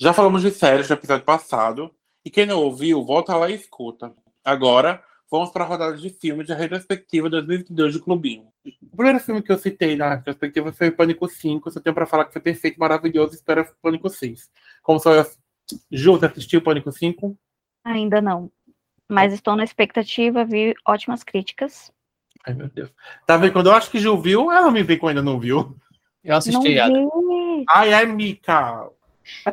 Já falamos de séries no episódio passado. E quem não ouviu, volta lá e escuta. Agora, vamos para a rodada de filmes da retrospectiva 2022 do Clubinho. O primeiro filme que eu citei na retrospectiva foi o Pânico 5. Só tenho para falar que foi perfeito, maravilhoso. Espero o Pânico 6. Como só eu... Ju, você assistiu o Pânico 5? Ainda não. Mas estou na expectativa, vi ótimas críticas. Ai, meu Deus. Tá vendo? Quando eu acho que Ju viu, ela me vê que ainda não viu. Eu assisti não ela. vi. Ai, ai, Mika.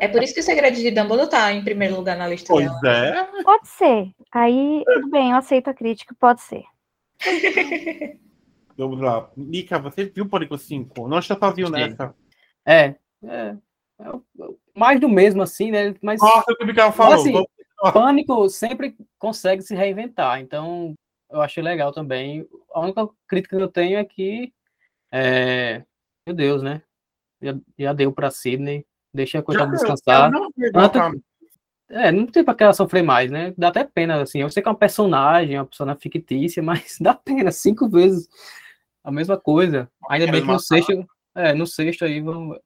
É por isso que o Segredo de Dumbledore tá em primeiro lugar na lista Pois dela. é. Pode ser. Aí, tudo bem, eu aceito a crítica, pode ser. Vamos lá. Mika, você viu o Pânico 5? Não está sozinho nessa. É, é, é o- mais do mesmo, assim, né? Mas Nossa, o que o Mika falou. assim, Pânico sempre consegue se reinventar, então eu achei legal também. A única crítica que eu tenho é que, é, meu Deus, né? Já, já deu pra Sidney, deixa a coitada Já- descansar. eu não Tanto- pra- É, não tem pra que ela sofrer mais, né? Dá até pena, assim. Eu sei que é uma personagem, uma personagem fictícia, mas dá pena, cinco vezes a mesma coisa. Ainda bem que no sexto, é, no sexto aí, vão-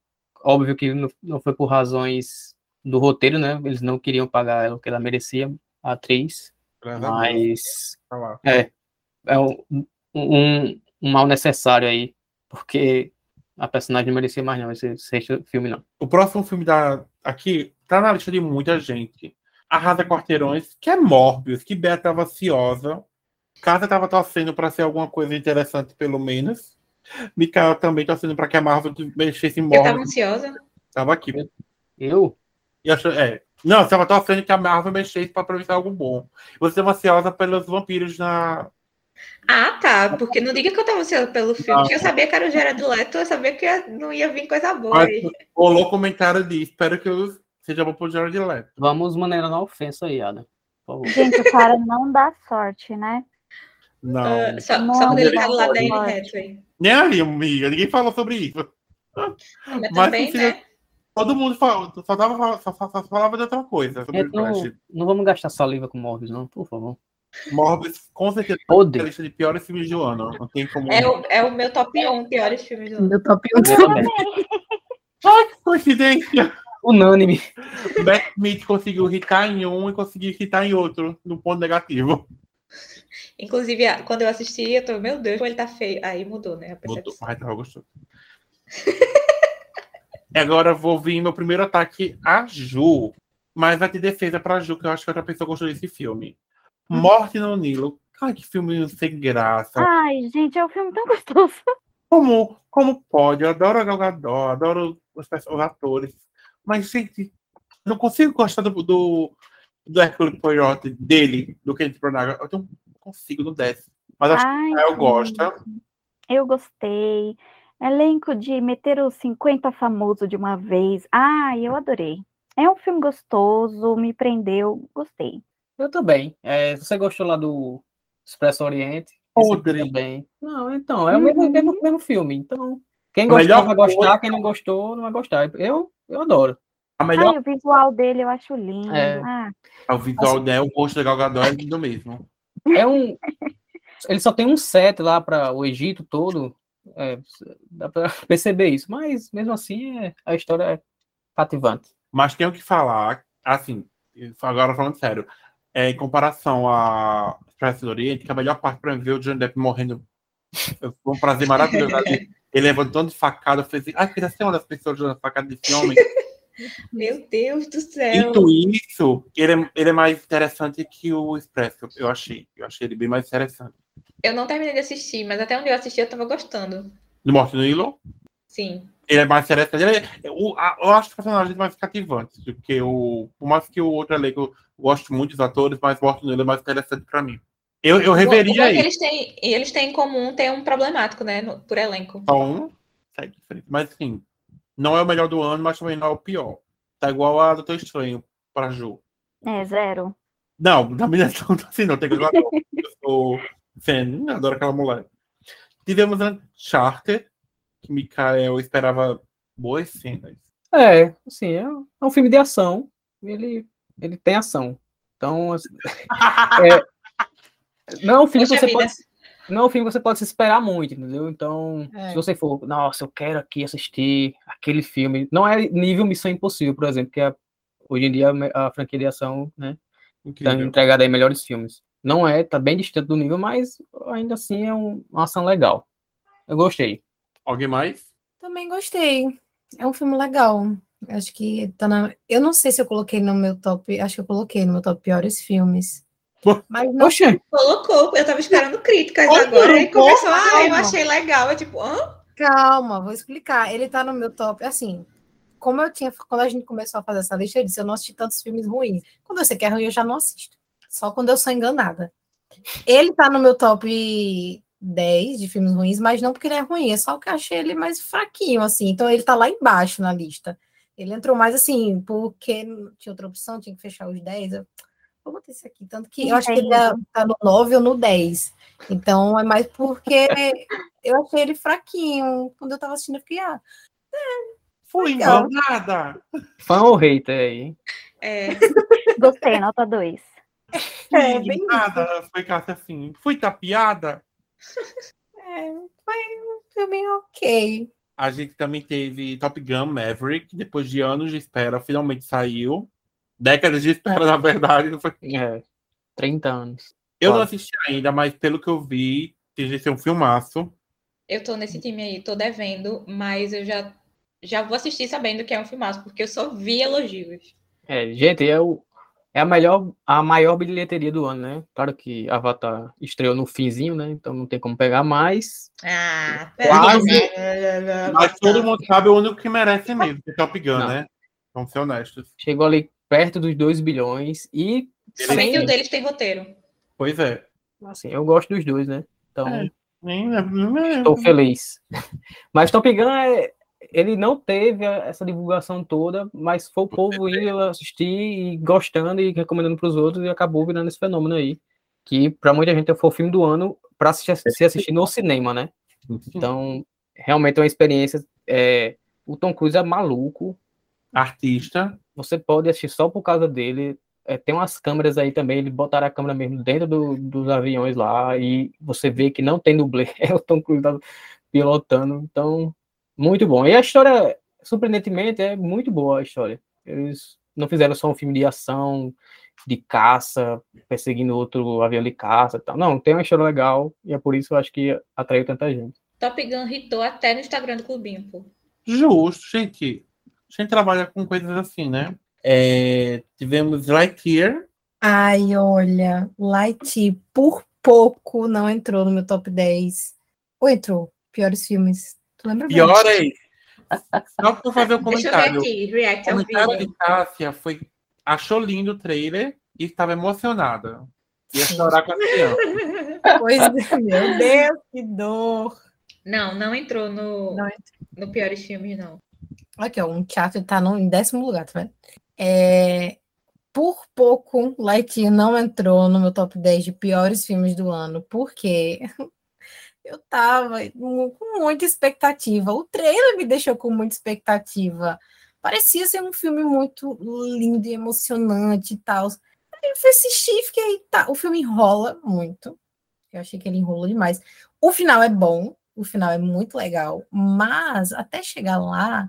óbvio que não, não foi por razões do roteiro, né? Eles não queriam pagar ela o que ela merecia, a atriz, mas tá é, é um, um, um mal necessário aí, porque a personagem não merecia mais não, esse sexto filme não. O próximo filme da aqui tá na lista de muita gente. Arrasa Quarteirões, que é Morbius, que Bea tava ansiosa. Casa tava torcendo pra ser alguma coisa interessante, pelo menos. Mikael também torcendo pra que a Marvel mexesse em Eu tava Morbius. ansiosa. Tava aqui. Eu? E achou- é. Não, você tava torcendo que a Marvel mexesse pra aproveitar algo bom. Você tava ansiosa pelos vampiros na. Ah, tá. Porque não diga que eu tava ansiosa pelo filme. Porque Eu sabia que era o Jared Leto, eu sabia que ia- não ia vir coisa boa Mas aí. rolou comentário de espero que eu seja bom pro Jared Leto. Vamos maneirar na ofensa aí, Ada. Gente, o cara não dá sorte, né? Não. Ah, só, Não, só quando ele tá do lado da. Anne Hathaway. Nem aí, amiga. Ninguém falou sobre isso. Mas Mas também, né? Todo mundo fala, só, tava, só, só- só falava de outra coisa sobre Gente, o Flash. não, não vamos gastar saliva com Morbius, não, por favor. Morbius, com certeza, é a Odeio. lista de piores filmes do ano. Não tem como. É o, é o meu top 1 piores filmes do ano. Meu top 1 Eu também. Ai, que coincidência! Unânime. Matt Smith conseguiu irritar em um e conseguiu irritar em outro, no ponto negativo. Inclusive, a- quando eu assisti, eu tô, meu Deus, como ele tá feio. Aí mudou, né? A ai, tava gostoso. E Agora eu vou vir meu primeiro ataque a Ju. Mas vai ter defesa pra Ju, que eu acho que outra pessoa gostou desse filme. Morte no Nilo. Ai, que filme sem graça. Ai, gente, é um filme tão gostoso. Como, como pode? Eu adoro a Gal Gadot, adoro os, os atores. Mas, gente, não consigo gostar do, do, do Hercule Poirot, dele, do Kenneth Branagh. Eu não consigo, não desce. Mas acho Ai, que eu gosto. Eu gostei. Elenco de meter os 50 famosos de uma vez. Ai, eu adorei. É um filme gostoso, me prendeu, gostei. Eu também. É, você gostou lá do Expresso Oriente, Podre. também. Não, então, é o mesmo, Uhum. mesmo, mesmo filme. Então, quem A gostou vai gostar, coisa- quem não gostou não vai gostar. Eu, eu adoro. A melhor Ai, o visual dele eu acho lindo. É. Ah, o visual dela, o rosto da Gal Gadot é lindo mesmo. É um. Ele só tem um set lá para o Egito todo. É, dá para perceber isso. Mas mesmo assim, é, a história é cativante. Mas tenho que falar, assim, agora falando sério, é, em comparação a Expresso do Oriente, que a melhor parte mim ver o Johnny Depp morrendo foi um prazer maravilhoso. ali. Ele levantando facada, eu falei assim, ah, queria ser uma das pessoas levantando facada desse homem. Meu Deus do céu. Dito isso, ele é, ele é mais interessante que o Expresso, eu achei. Eu achei ele bem mais interessante. Eu não terminei de assistir, mas até onde eu assisti eu tava gostando. No Morte no Hilo, Sim. Ele é mais interessante. Ele é- o- a- eu acho os personagens mais cativantes do que o. Por mais que o outro elenco eu gosto muito dos atores, mas no Hilo é mais interessante pra mim. Eu, eu O o reveria é que aí. eles têm, eles têm em comum ter um problemático, né? no- por elenco. Só um, sai diferente. Mas assim, não é o melhor do ano, mas também não é o pior. Tá igual a Doutor Estranho pra Ju. é, zero. Não, na minha não tá assim, não. Tem que eu adoro. Eu sou fan, adoro aquela mulher. Tivemos Uncharted, que Mikael esperava boas cenas. É, assim, é, um- é um filme de ação. Ele, ele tem ação. Então, assim, é, não é um filme que você vida. pode. Não é um filme que você pode se esperar muito, entendeu? Então, É. se você for, nossa, eu quero aqui assistir aquele filme. Não é nível Missão Impossível, por exemplo, que é hoje em dia a, franquia de ação, né, tá Incrível. entregada aí melhores filmes. Não é, tá bem distante do nível, mas ainda assim é um- uma ação legal. Eu gostei. Alguém mais? Também gostei. É um filme legal. Acho que tá na. Eu não sei se eu coloquei no meu top. Acho que eu coloquei no meu top piores filmes. Mas não. Oxe, Colocou, eu tava esperando críticas Olha, agora e pô, começou, ah, eu achei legal. Eu tipo, hã? Calma, vou explicar. Ele tá no meu top. Assim, como eu tinha. Quando a gente começou a fazer essa lista, eu disse: eu não assisti tantos filmes ruins. Quando eu sei que é ruim, eu já não assisto. Só quando eu sou enganada. Ele tá no meu top 10 de filmes ruins, mas não porque ele é ruim, é só que eu achei ele mais fraquinho, assim. Então ele tá lá embaixo na lista. Ele entrou mais assim, porque tinha outra opção, tinha que fechar os 10. Eu vou botar esse aqui. Tanto que eu acho que ele tá no 9 ou no 10. Então é mais porque eu achei ele fraquinho. Quando eu tava assistindo, eu fiquei, ah, Fui Legal. enganada. fã ou hater aí? É, Gostei, nota 2. Fui É, bem enganada. Foi Cássia assim. Fui tapeada. É, foi um filme ok. A gente também teve Top Gun Maverick, depois de anos de espera, finalmente saiu. Décadas de espera, na verdade. Não foi... É, 30 anos. Eu não assisti ainda, mas pelo que eu vi, tem ser um filmaço. eu tô nesse time aí, tô devendo, mas eu já, já vou assistir sabendo que é um filmaço, porque eu só vi elogios. É, gente, o, é a, melhor, a maior bilheteria do ano, né? Claro que Avatar estreou no finzinho, né? Então não tem como pegar mais. Ah, Quase. Mas todo mundo sabe o único que merece mesmo, que é Top Gun, Não. né? Vamos ser honestos. Chegou ali perto dos 2 bilhões e sem- um deles tem roteiro. Pois é. assim, eu gosto dos dois, né? Então, É. Estou feliz. Mas Top Gun, é, ele não teve essa divulgação toda, mas foi o povo indo assistir e gostando e recomendando para os outros e acabou virando esse fenômeno aí. Que para muita gente foi o filme do ano para assistir, se assistir no cinema, né? Então, realmente é uma experiência. é, o Tom Cruise é maluco. Artista. Você pode assistir só por causa dele. É, tem umas câmeras aí também, ele botaram a câmera mesmo dentro do- dos aviões lá e você vê que não tem dublê, é o Tom Cruise tá pilotando, então, muito bom. E a história, surpreendentemente, é muito boa a história. Eles não fizeram só um filme de ação, de caça, perseguindo outro avião de caça e tal. Não, tem uma história legal e é por isso que eu acho que atraiu tanta gente. Top Gun hitou até no Instagram do Clubinho, pô. Justo, gente. A gente trabalha com coisas assim, né? É, tivemos Lightyear. Ai, olha, Light por pouco não entrou no meu top 10. Ou entrou? Piores filmes. Tu lembra bem? Pior é isso. Só para fazer um Deixa eu ver comentário. aqui, react O ao comentário vídeo. de Cássia foi. Achou lindo o trailer e estava emocionada. Ia chorar com a criança. Pois é, meu Deus, que dor. Não, não entrou no, Não no Piores Filmes, não. Aqui, ó, um teatro tá no, em décimo lugar, tá vendo? É, por pouco, Lightyear não entrou no meu top 10 de piores filmes do ano, porque eu tava com muita expectativa. O trailer me deixou com muita expectativa. Parecia ser um filme muito lindo e emocionante e tal. Aí eu fui assistir fiquei, tá, o filme enrola muito. Eu achei que ele enrolou demais. O final é bom, o final é muito legal, mas até chegar lá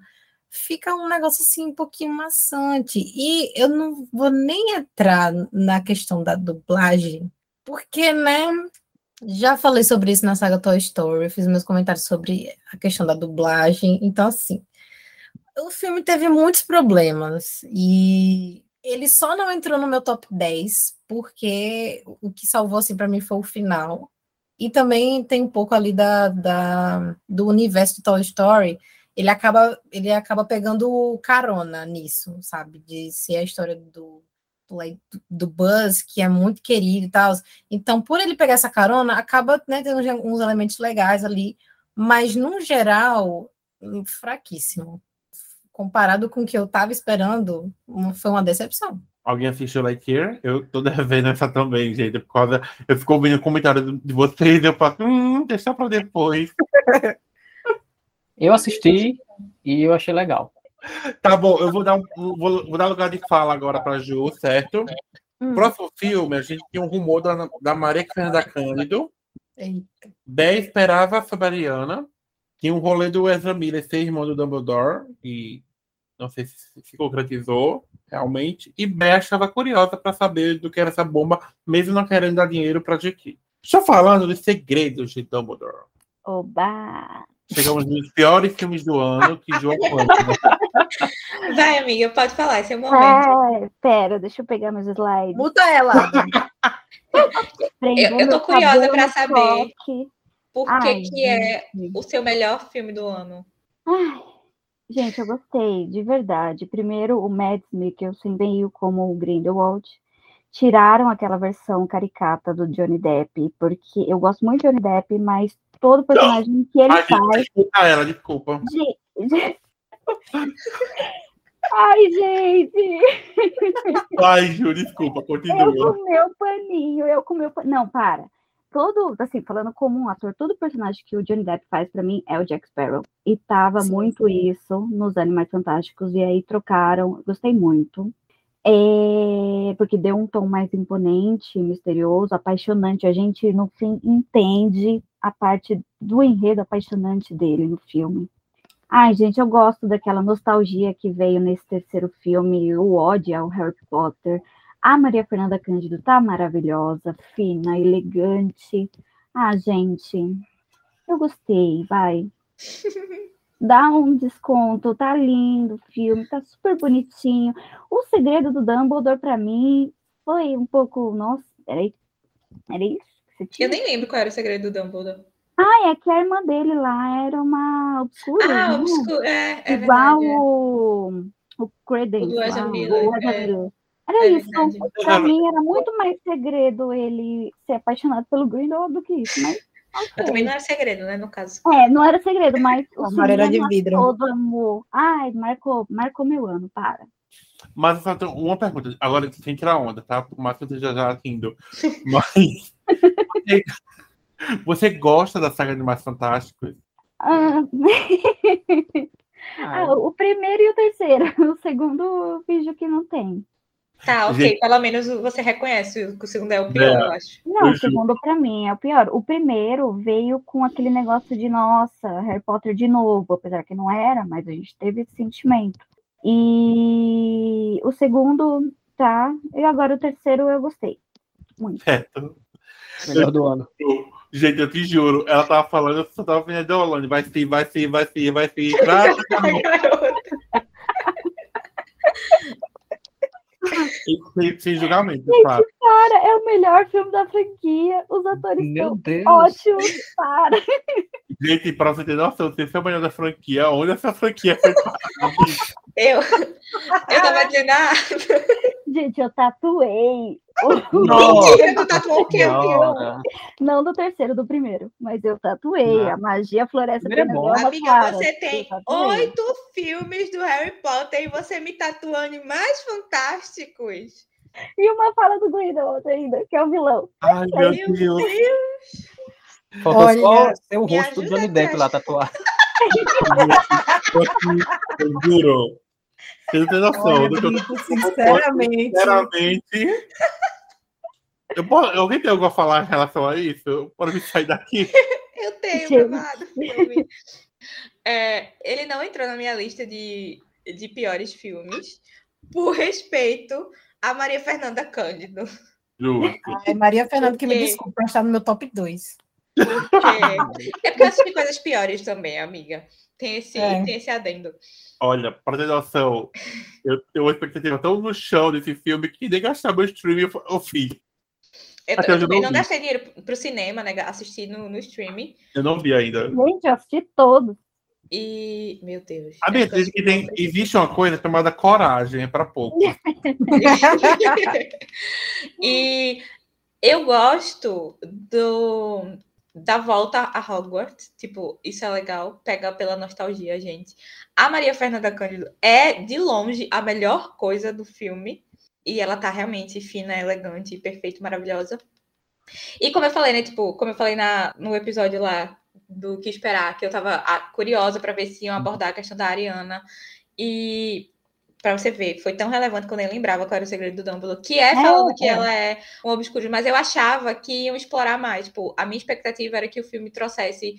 fica um negócio assim um pouquinho maçante. E eu não vou nem entrar na questão da dublagem, porque, né? Já falei sobre isso na saga Toy Story, fiz meus comentários sobre a questão da dublagem. Então, assim, o filme teve muitos problemas e ele só não entrou no meu top 10 porque o que salvou assim para mim foi o final. E também tem um pouco ali da, da, do universo do Toy Story, ele acaba, ele acaba pegando carona nisso, sabe? De ser a história do, do, like, do Buzz, que é muito querido e tal. Então, por ele pegar essa carona, acaba né, tendo uns elementos legais ali, mas no geral, hum, fraquíssimo. Comparado com o que eu estava esperando, uma- foi uma decepção. Alguém assistiu Lightyear? Eu tô devendo essa também, gente. Por causa. Eu fico ouvindo o comentário de vocês eu faço, hum, deixa pra depois. Eu assisti e eu achei legal. Tá bom, eu vou dar, um, vou, vou dar lugar de fala agora pra Ju, certo? Hum. Próximo filme, a gente tinha um rumor da, da Maria Fernanda Cândido. Eita. Bé esperava a Ariana. Tinha um rolê do Ezra Miller ser irmão do Dumbledore. E Não sei se se concretizou realmente. E Bea estava curiosa para saber do que era essa bomba, mesmo não querendo dar dinheiro para J.K. Estou falando dos segredos de Dumbledore. Oba! Chegamos nos piores filmes do ano que João conta. Vai, amiga, pode falar, esse é o momento. É, pera, deixa eu pegar meus slides. Muda ela. Eu, eu tô curiosa para saber por que, Ai, que é gente. o seu melhor filme do ano. Ai, gente, eu gostei, de verdade. Primeiro, o Mads Mikkelsen veio como o Grindelwald. Tiraram aquela versão caricata do Johnny Depp, porque eu gosto muito de Johnny Depp, mas todo personagem que ele Ai, faz. desculpa ela, desculpa. Gente, Ai, gente! Ai, Ju, desculpa, Eu continua. com meu paninho, eu com meu paninho. Não, para. Todo, assim, falando como um ator, todo personagem que o Johnny Depp faz pra mim é o Jack Sparrow. E tava Sim. muito isso nos Animais Fantásticos, e aí trocaram, gostei muito. É, porque deu um tom mais imponente, misterioso, apaixonante. A gente, no fim, entende a parte do enredo apaixonante dele no filme. Ai, gente, eu gosto daquela nostalgia que veio nesse terceiro filme, o ódio ao Harry Potter. A Maria Fernanda Cândido tá maravilhosa, fina, elegante. Ah, gente, eu gostei, vai. Dá um desconto, tá lindo o filme, tá super bonitinho. O segredo do Dumbledore, pra mim, foi um pouco. Nossa, peraí. Era isso que você tinha? Eu nem lembro qual era o segredo do Dumbledore. Ah, é que a irmã dele lá era uma obscura. Ah, né? obscuro. É, é Igual verdade. é. o, o Credence. O Ezra lá, Miller, o é. Era É isso. verdade. Pra mim era muito mais segredo ele ser apaixonado pelo Grindelwald do que isso, mas. Mas ok. também não era segredo, né, no caso. É, não era segredo, mas o A Maria era de vidro. todo amor. Ai, marcou, marcou meu ano, para. Mas eu só tenho uma pergunta, agora sem tirar onda, tá? Por mais que eu esteja já rindo. Mas. você, gosta da saga de Mais Fantásticos? Ah, Ah, o primeiro e o terceiro. O segundo eu finjo que não tem. Tá, ok. Gente- Pelo menos você reconhece que o segundo é o pior, É. eu acho. Não, o segundo pra mim é o pior. O primeiro veio com aquele negócio de nossa, Harry Potter de novo, apesar que não era, mas a gente teve esse sentimento. E o segundo, tá. E agora o terceiro eu gostei. Muito. Certo. melhor do ano. Gente, eu te juro, ela tava falando, eu só tava vendo a Deolane. Vai sim, vai sim, vai sim, vai sim. Pra... sem, sem julgamento, claro. Cara, é o melhor filme da franquia. Os atores Meu são Deus. ótimos, para. Gente, pra você ter noção, se esse é o melhor da franquia, onde essa franquia foi parar? Eu, eu tava dizendo, ah, Gente, eu tatuei. Mentira, tu tatuou o quê? Não do terceiro, do primeiro. Mas eu tatuei. Não. A magia floresce Primeiro é bom. Amiga, você tem oito filmes do Harry Potter e você me tatua animais fantásticos. E uma fala do Grindelwald ainda, que é o vilão. Ai, meu Meu Deus. Faltou Olha, só o me rosto do Johnny Depp lá tatuado. Eu, juro. Noção. Olha, Brito, sinceramente. Sinceramente. Eu posso, alguém tem algo a falar em relação a isso? Pode me sair daqui? Eu tenho, filme. É, ele não entrou na minha lista de, de piores filmes por respeito a Maria Fernanda Cândido. Ai, Maria Fernanda, que me desculpa, está no meu top 2. É, é porque eu assisti coisas piores também, amiga. Tem esse, É. tem esse adendo. Olha, pra ter noção, eu tenho uma expectativa tão no chão desse filme que nem gastar meu streaming eu- fiz. Eu, Até eu também não gastei dinheiro pro cinema, né? Assisti no, no streaming. Eu não vi ainda. Gente, eu assisti todos. E, meu Deus. A minha diz que tem, existe uma coisa chamada coragem, é pra pouco. e eu gosto do da volta a Hogwarts. Tipo, isso é legal. Pega pela nostalgia, gente. A Maria Fernanda Cândido é, de longe, a melhor coisa do filme. E ela tá realmente fina, elegante, perfeita, maravilhosa. E como eu falei, né? Tipo, como eu falei na, no episódio lá do que esperar, que eu tava ah, curiosa para ver se iam abordar a questão da Ariana. E Pra você ver, foi tão relevante que eu nem lembrava qual era o segredo do Dumbledore, que é falando que é. ela é um obscuro, mas eu achava que iam explorar mais. Tipo, a minha expectativa era que o filme trouxesse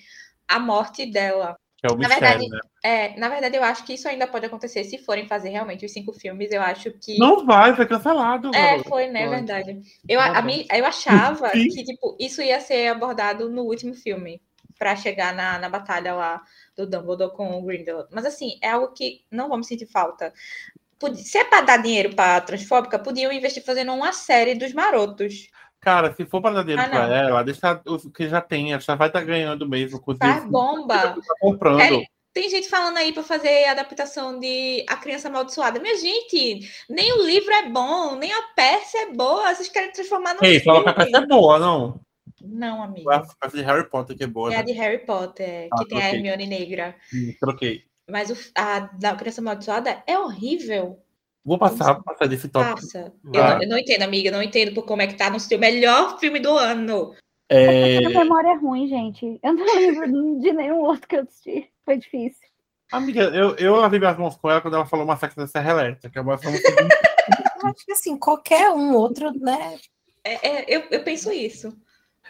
a morte dela. Que é o Na mistério, verdade, né? É, na verdade, eu acho que isso ainda pode acontecer se forem fazer realmente os cinco filmes. Eu acho que. Não vai, foi cancelado. É, foi, né? Foi. Verdade. Eu, a, mim, eu achava que, tipo, isso ia ser abordado no último filme, pra chegar na, na batalha lá do Dumbledore com o Grindelwald. Mas, assim, é algo que não vamos sentir falta. Se é pra dar dinheiro pra Transfóbica, podiam investir fazendo uma série dos marotos. Cara, se for para dar dinheiro Ah, pra não. ela, deixa o que já tem, ela já vai estar ganhando mesmo com Faz bomba. tá comprando. Querem- Tem gente falando aí pra fazer adaptação de A Criança Amaldiçoada. Minha gente, nem o livro é bom, nem a peça é boa. Vocês querem transformar no Ei, fala que a filme. peça é boa, não. Não, A amigo. peça de Harry Potter que é boa. É a né? de Harry Potter, Ah, que tem a. Hermione negra. Hum, Troquei. Mas o, a da Criança Amaldiçoada é horrível. Vou passar, passar desse tópico. Passa. Eu, não- eu não entendo, amiga. Não entendo por como é que tá no seu melhor filme do ano. É, A memória é ruim, gente. Eu não lembro de nenhum outro que eu assisti. Foi difícil. Amiga, eu, eu lavei minhas mãos com ela quando ela falou Massacre da Serra Elétrica. é Mas vamos Eu acho que assim, qualquer um outro, né? É, é, eu, eu penso isso.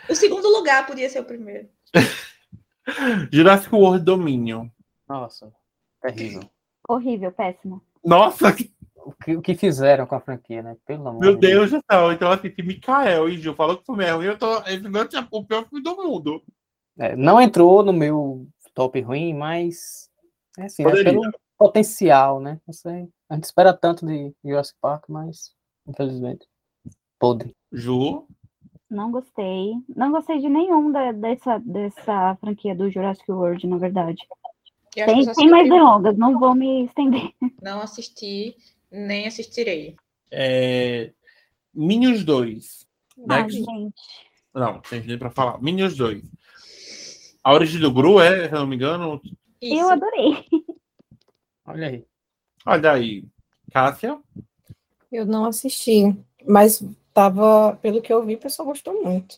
O segundo lugar podia ser o primeiro. Jurassic World Dominion. Nossa, terrível. Horrível, péssimo. Nossa, O que, o que fizeram com a franquia, né? Pelo amor meu de Deus. Deus do céu. Então, assim, se Mikael e Gil falou que o filme é ruim, eu tô. Esse não tinha o pior filme do mundo. É, não entrou no meu top ruim, mas é assim, é pelo potencial, né? Não sei. A gente espera tanto de Jurassic Park, mas infelizmente podre. Ju, Não gostei. Não gostei de nenhum da- dessa, dessa franquia do Jurassic World, na verdade. Eu Tem, tem mais delongas, não vou me estender. Não assisti, nem assistirei. é... Minions 2. Ai, Next. gente. Não, tem gente pra falar. Minions 2. A origem do Gru é, se eu não me engano. Isso. Eu adorei. Olha aí. Olha aí. Cássia. Eu não assisti, mas tava, pelo que eu vi, o pessoal gostou muito.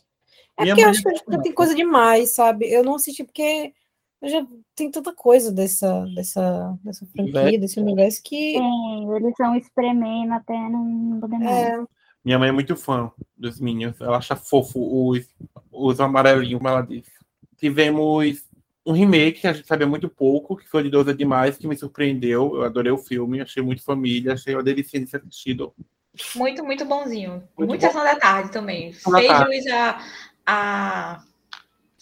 É Minha porque eu acho que já tem coisa demais, sabe? Eu não assisti porque eu já tem tanta coisa dessa, dessa, dessa franquia, Universo. desse universo que Sim, eles estão espremendo até não poder mais. é, Minha mãe é muito fã dos Minions. Ela acha fofo os, os amarelinhos, como ela disse. Tivemos um remake que a gente sabia muito pouco, que foi de 12 Demais, que me surpreendeu. Eu adorei o filme, achei muito família, achei uma delícia de ser assistido. Muito, muito bonzinho. Muito Muito sessão da tarde também. Sessão Fez jus a, a,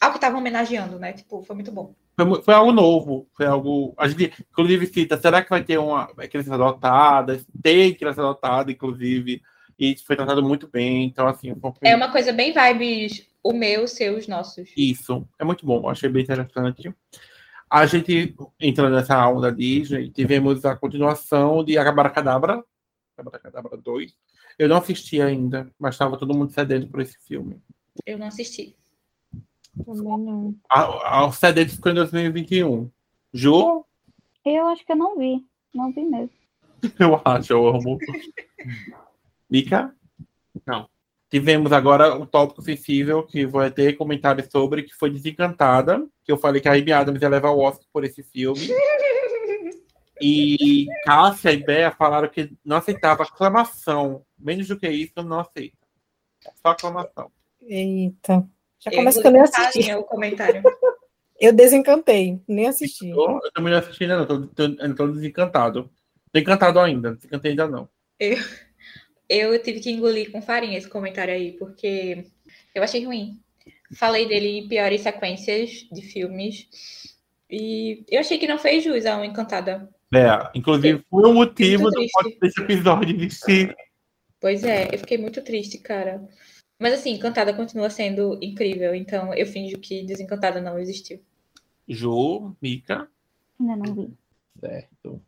ao que estavam homenageando, né? Tipo, foi muito bom. Foi, foi algo novo, foi algo. A gente, inclusive, cita, será que vai ter uma criança adotada? Tem criança adotada, inclusive, e foi tratado muito bem. Então, assim, foi É uma coisa bem vibes, o meu, o seu, os nossos. Isso, é muito bom, achei bem interessante. A gente, entrando nessa onda Disney, tivemos a continuação de Abracadabra, Abracadabra 2. Eu não assisti ainda, mas estava todo mundo sedento por esse filme. Eu não assisti. também não. A, a, o sedento ficou em 2021. Ju, Eu acho que eu não vi. Não vi mesmo. eu acho, eu amo. Mica? Não. Tivemos agora um tópico sensível que vai ter comentários sobre, que foi Desencantada, que eu falei que a Amy Adams ia levar o Oscar por esse filme. E Cássia e Bea falaram que não aceitava aclamação. Menos do que isso, não aceita. Só aclamação. Eita. Já Eu começa que eu nem assisti. o comentário. Eu desencantei, nem assisti. Eu, eu também não assisti ainda, não. Tô, tô, eu tô desencantado. Tô encantado ainda, desencantei ainda não. Eu tive que engolir com farinha esse comentário aí, porque eu achei ruim. Falei dele em piores sequências de filmes. E eu achei que não fez jus a um Encantada. Bea, inclusive, foi o motivo do desse episódio existir. Pois é, eu fiquei muito triste, cara. Mas assim, Encantada continua sendo incrível, então eu finjo que Desencantada não existiu. Ju, Mica. Ainda não vi. Certo.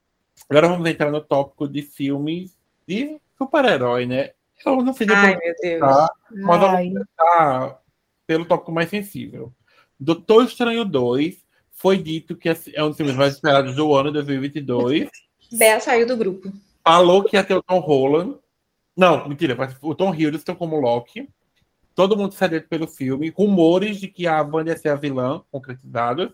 Agora vamos entrar no tópico de filmes de super-herói, né? Eu não sei Ai, meu Deus. tá, mas vamos começar pelo tópico mais sensível. Doutor Estranho 2 foi dito que é um dos filmes mais esperados do ano 2022. Bea saiu do grupo. Falou que ia ter o Tom Holland. Não, mentira, o Tom Hiddleston como Loki. Todo mundo sedento pelo filme. Rumores de que a Wanda ia ser a vilã, concretizados.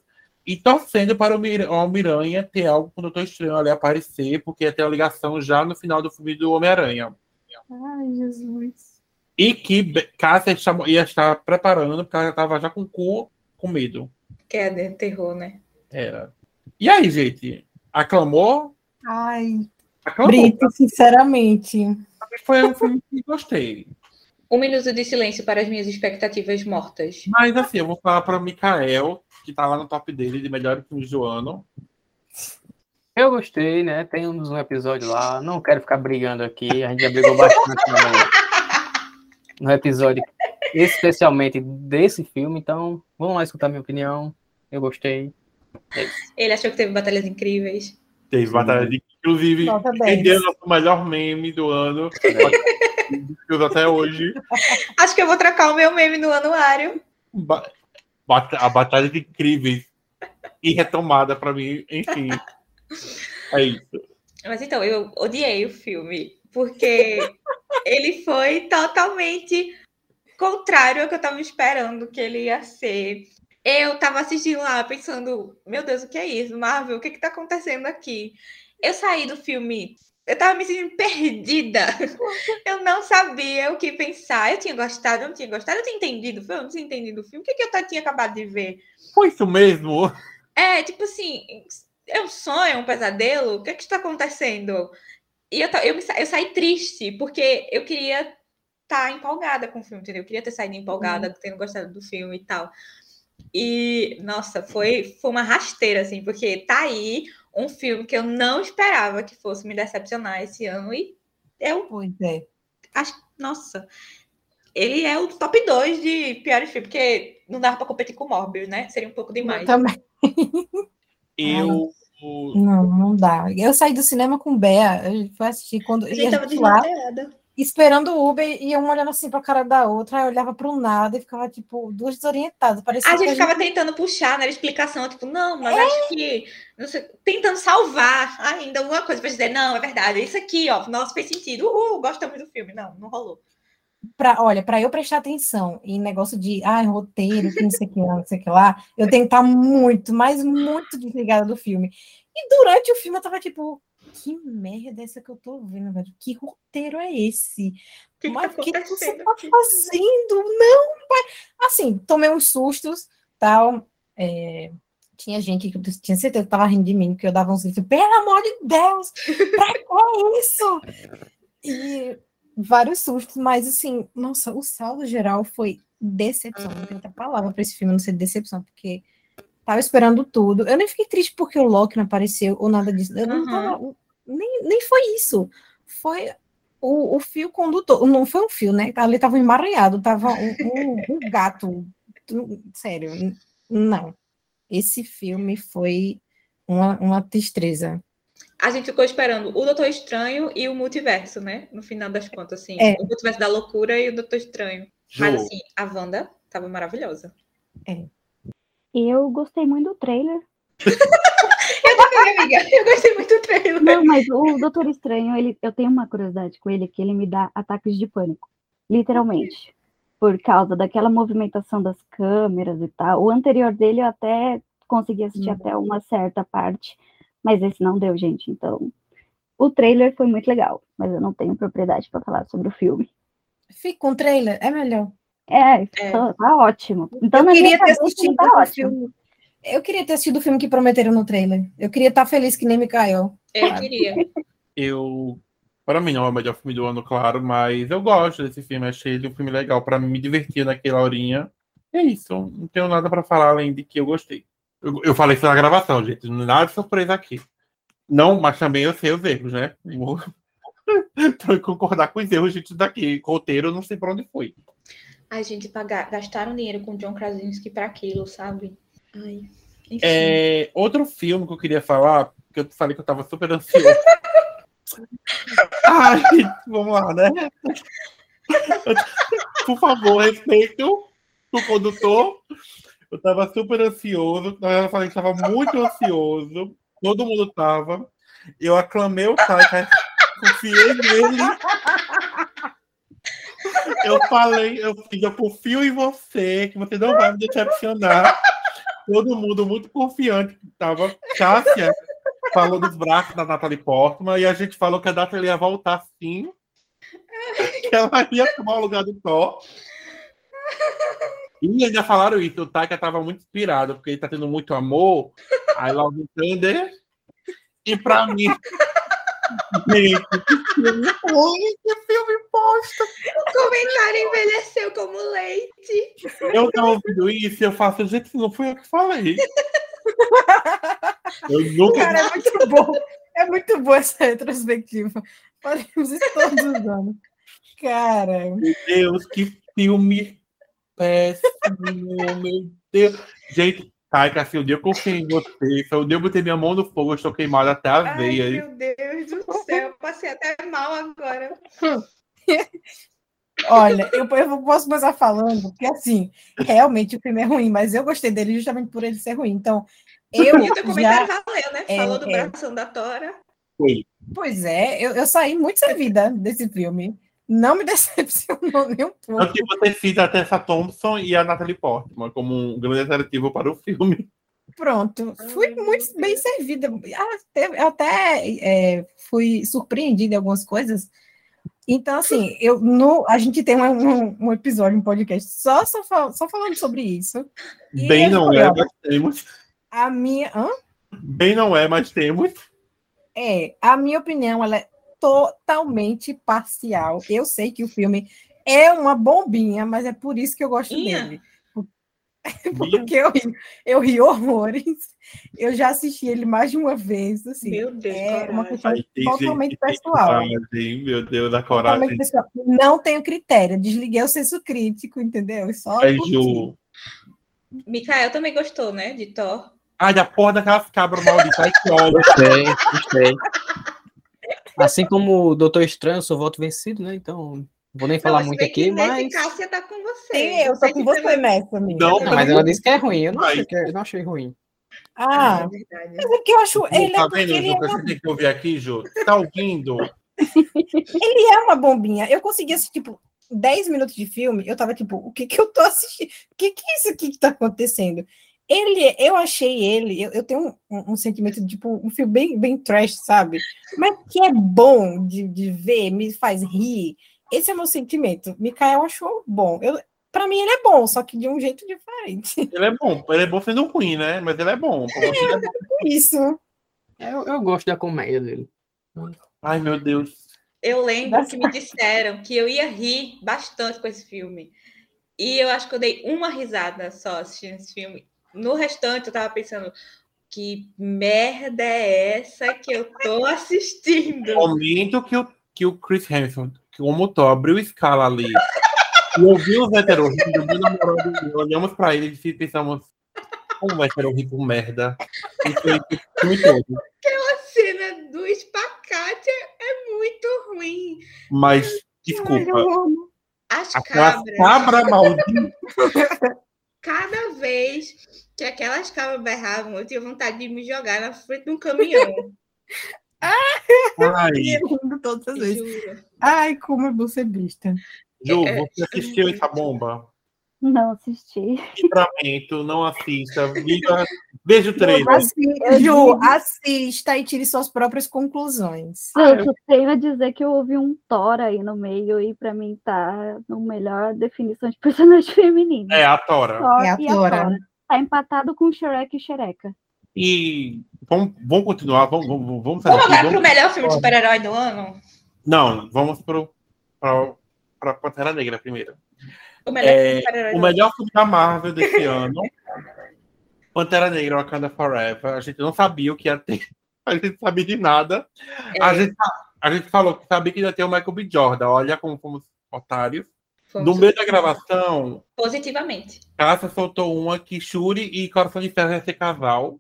E torcendo para o Mir- o Homem-Aranha ter algo com o Doutor Estranho ali aparecer, porque ia ter uma ligação já no final do filme do Homem-Aranha. ai, Jesus. E que Cássia ia estar preparando, porque ela estava já com o cu com medo. Que é de terror, né? Era. E aí, gente? Aclamou? Ai, Aclamou. Brito, sinceramente. Foi um filme que gostei. Um minuto de silêncio para as minhas expectativas mortas. Mas assim, eu vou falar para o Mikael, que tá lá no top dele de melhores filmes do ano. Eu gostei, né? Tem um episódio lá. Não quero ficar brigando aqui. A gente já brigou bastante no, no episódio, especialmente desse filme. Então, vamos lá escutar minha opinião. Eu gostei. É. Ele achou que teve batalhas incríveis. Teve Sim. batalha de inclusive, 10. rendeu nosso melhor meme do ano. uso até hoje. Acho que eu vou trocar o meu meme no anuário. Ba- a batalha de incríveis e retomada para mim, enfim. É isso. Mas então, eu odiei o filme, porque ele foi totalmente contrário ao que eu tava esperando que ele ia ser. Eu tava assistindo lá pensando, meu Deus, o que é isso? Marvel, o que que tá acontecendo aqui? Eu saí do filme, eu tava me sentindo perdida. Eu não sabia o que pensar. Eu tinha gostado, eu não tinha gostado, eu tinha entendido o filme, eu não tinha entendido o filme. O que, que eu tinha acabado de ver? Foi isso mesmo? É, tipo assim, é um sonho, um pesadelo? O que é que está acontecendo? E eu, eu, eu saí triste, porque eu queria estar empolgada com o filme, entendeu? Eu queria ter saído empolgada, tendo gostado do filme e tal. E, nossa, foi, foi uma rasteira, assim, porque tá aí um filme que eu não esperava que fosse me decepcionar esse ano, e eu Pois é. acho, nossa, ele é o top 2 de piores filmes, porque não dava pra competir com o Morbius, né? Seria um pouco demais. Eu também. Eu. Não, não dá. Eu saí do cinema com Bea, eu fui assistir quando A e gente a tava desnorteada. Esperando o Uber e uma olhando assim pra cara da outra, aí eu olhava pro nada e ficava, tipo, duas desorientadas. Parecia A gente ficava tentando puxar, né? Explicação, tipo, não, mas acho que. Não sei, tentando salvar ainda alguma coisa pra dizer, não, é verdade, é isso aqui, ó. Nossa, fez sentido. Uhul, gostamos do filme. Não, não rolou. pra, olha, para eu prestar atenção em negócio de ah, roteiro, que não sei o que lá, não sei o que lá, eu tenho que estar muito, mas muito desligada do filme. E durante o filme eu tava tipo, que merda é essa que eu tô vendo, velho? Que roteiro é esse? O que, que Mas tá o que, que você tá fazendo? Não, pai. Assim, tomei uns sustos, tal. é, tinha gente que eu tinha certeza que tava rindo de mim, porque eu dava uns gritos, pelo amor de Deus, pra que isso? E vários sustos, mas assim, nossa, o saldo geral foi decepção. Não tem outra palavra para esse filme não ser decepção, porque tava esperando tudo. Eu nem fiquei triste porque o Loki não apareceu ou nada disso. Eu não Uhum. tava, nem, nem foi isso. Foi o, o fio condutor. Não foi um fio, né? Ali tava emaranhado, tava um, um- um gato. Sério, não. Esse filme foi uma, uma tristeza. A gente ficou esperando o Doutor Estranho e o Multiverso, né? No final das contas, assim. É. O Multiverso da Loucura e o Doutor Estranho. Ju, Mas, assim, a Wanda tava maravilhosa. Eu gostei muito do trailer. Amiga. Eu gostei muito do trailer. Não, mas o Doutor Estranho, ele, eu tenho uma curiosidade com ele, que ele me dá ataques de pânico. Literalmente. Por causa daquela movimentação das câmeras e tal. O anterior dele eu até consegui assistir Uhum. até uma certa parte, mas esse não deu, gente. Então, o trailer foi muito legal, mas eu não tenho propriedade para falar sobre o filme. Fica com o trailer, é melhor. É, É. Tá, tá ótimo. Então, eu na minha queria ter assistido tá o ótimo. filme. Eu queria ter assistido o filme que prometeram no trailer. Eu queria estar feliz que nem Mikael. Eu Claro. queria. eu. Para mim não é o melhor filme do ano, claro, mas eu gosto desse filme. Achei ele um filme legal para me divertir naquela horinha. E é isso. Não tenho nada para falar além de que eu gostei. Eu, eu falei isso na gravação, gente. Nada de surpresa aqui. Não, mas também eu sei os erros, né? Que concordar com os erros, gente, daqui. Roteiro, eu não sei para onde foi. Ai, gente, pagar, gastaram dinheiro com John Krasinski pra aquilo, sabe? Ai. É, outro filme que eu queria falar, que eu falei que eu tava super ansioso. Ai, vamos lá, né? Por favor, respeito o condutor. Eu tava super ansioso. Eu falei que tava muito ansioso. Todo mundo tava. Eu aclamei o Taika, confiei nele. Eu falei, eu, eu confio em você, que você não vai me decepcionar. Todo mundo muito confiante que tava. Cássia falou dos braços da Natalie Portman e a gente falou que a Natalie ia voltar sim. Que ela ia tomar o lugar do Thor. E ainda falaram isso, o Taika tava muito inspirado, porque ele tá tendo muito amor I Love Thunder. E pra mim. Gente, que filme ruim, que filme bosta. O comentário envelheceu como leite. Eu não ouvindo isso, eu faço, gente, não fui eu que falei. Eu nunca. Cara, é muito bom. É muito boa essa retrospectiva. Faremos isso todos os anos. Cara, Meu Deus, que filme péssimo, meu Deus. Gente, Assim, dia que eu confiei em você, foi o dia que eu botei minha mão no fogo, eu estou queimado até a Ai, veia. meu Deus do céu, eu passei até mal agora. olha, eu, eu posso começar falando, porque assim, realmente o filme é ruim, mas eu gostei dele justamente por ele ser ruim. Então, eu E o teu já. comentário valeu, né? é, Falou do é. bração da Tora. Foi. Pois é, eu, eu saí muito servida desse filme. Não me decepcionou nem um pouco. Eu que você fez a Tessa Thompson e a Natalie Portman como um grande atrativo para o filme. Pronto, fui muito bem servida. Até, até é, fui surpreendida em algumas coisas. Então, assim, eu no, a gente tem um, um, um episódio, um podcast só, só, fal- só falando sobre isso. E Bem não foi, é, ó, mas temos. A minha. Hã? Bem não é, mas temos. É, a minha opinião ela é totalmente parcial. Eu sei que o filme é uma bombinha, mas é por isso que eu gosto Inha? dele. Porque eu ri, eu ri horrores. Eu já assisti ele mais de uma vez, assim. Meu Deus, é uma questão totalmente pessoal. coragem, meu Deus, da coragem. Não tenho critério. Desliguei o senso crítico, entendeu? Só Aí, curti. Ju. Mikael também gostou, né? De Thor. Ai, da porra daquelas cabras malditas. Ai, que ódio. Gostei, gostei. Assim como o Doutor Estranho, eu sou voto vencido, né? Então, não vou nem falar Não, muito aqui, que nesse mas. Cássia tá com você. Sim, eu tô Você com você nessa, amiga. Não, Não, mas ela disse que é ruim. Eu não, achei, que- eu não achei ruim. Ah, É verdade. mas é porque eu acho. Ele tá é, vendo, ele Ju, é que você tem que ouvir aqui, Ju? Tá ouvindo? Ele é uma bombinha. Eu consegui assistir, tipo, 10 minutos de filme, eu tava tipo, o que que eu tô assistindo? O que que é isso aqui que tá acontecendo? Ele, eu achei ele, eu, eu tenho um, um- um sentimento de, tipo, um filme bem, bem trash, sabe? Mas que é bom de, de ver, me faz rir. Esse é o meu sentimento. Mikael achou bom. Eu, pra mim, ele é bom, só que de um jeito diferente. Ele é bom. Ele é bom sendo ruim, né? Mas ele é bom. Ele é bom. Isso. Eu, eu gosto da comédia dele. Ai, meu Deus. Eu lembro Nossa. que me disseram que eu ia rir bastante com esse filme. E eu acho que eu dei uma risada só assistindo esse filme. No restante, eu tava pensando, que merda é essa que eu tô assistindo? momento que o, que o Chris Hansen, que o motor abriu escala ali, e ouviu os héteros rindo, meu namorado eu olhamos pra ele e pensamos, como hétero rir por merda? E foi o filme todo. A cena do espacate é muito ruim. Mas, desculpa. As aquela cabras, cabra maldita. cada vez que aquelas cabras berravam, eu tinha vontade de me jogar na frente de um caminhão. Ai, Eu todas as vezes. Juro. Ai, como é vista. Ju, É, você assistiu essa bomba? Não assisti. Livramento, não assista. Veja, veja o trailer. Ju, assista e tire suas próprias conclusões. Gente, eu tenho a dizer que eu ouvi um Thor aí no meio e pra mim tá no melhor definição de personagem feminino. É, a Tora. Thor É a e Tora. Tá empatado com Shrek e Xereca. E vamos, vamos continuar, vamos, vamos, vamos sair Vamos agora vamos- pro melhor filme de super-herói do ano? Não, vamos pro, pra, pra Pantera Negra primeiro. O melhor filme É, super-herói o melhor filme da Marvel desse ano. Pantera Negra Wakanda Forever. A gente não sabia o que ia ter. A gente não sabia de nada. A, É. gente, a gente falou que sabia que ia ter o Michael B. Jordan. Olha como fomos otários. Fomos No meio da gravação, Positivamente. Cássia soltou uma que Shuri e Coração de Ferro ia ser casal.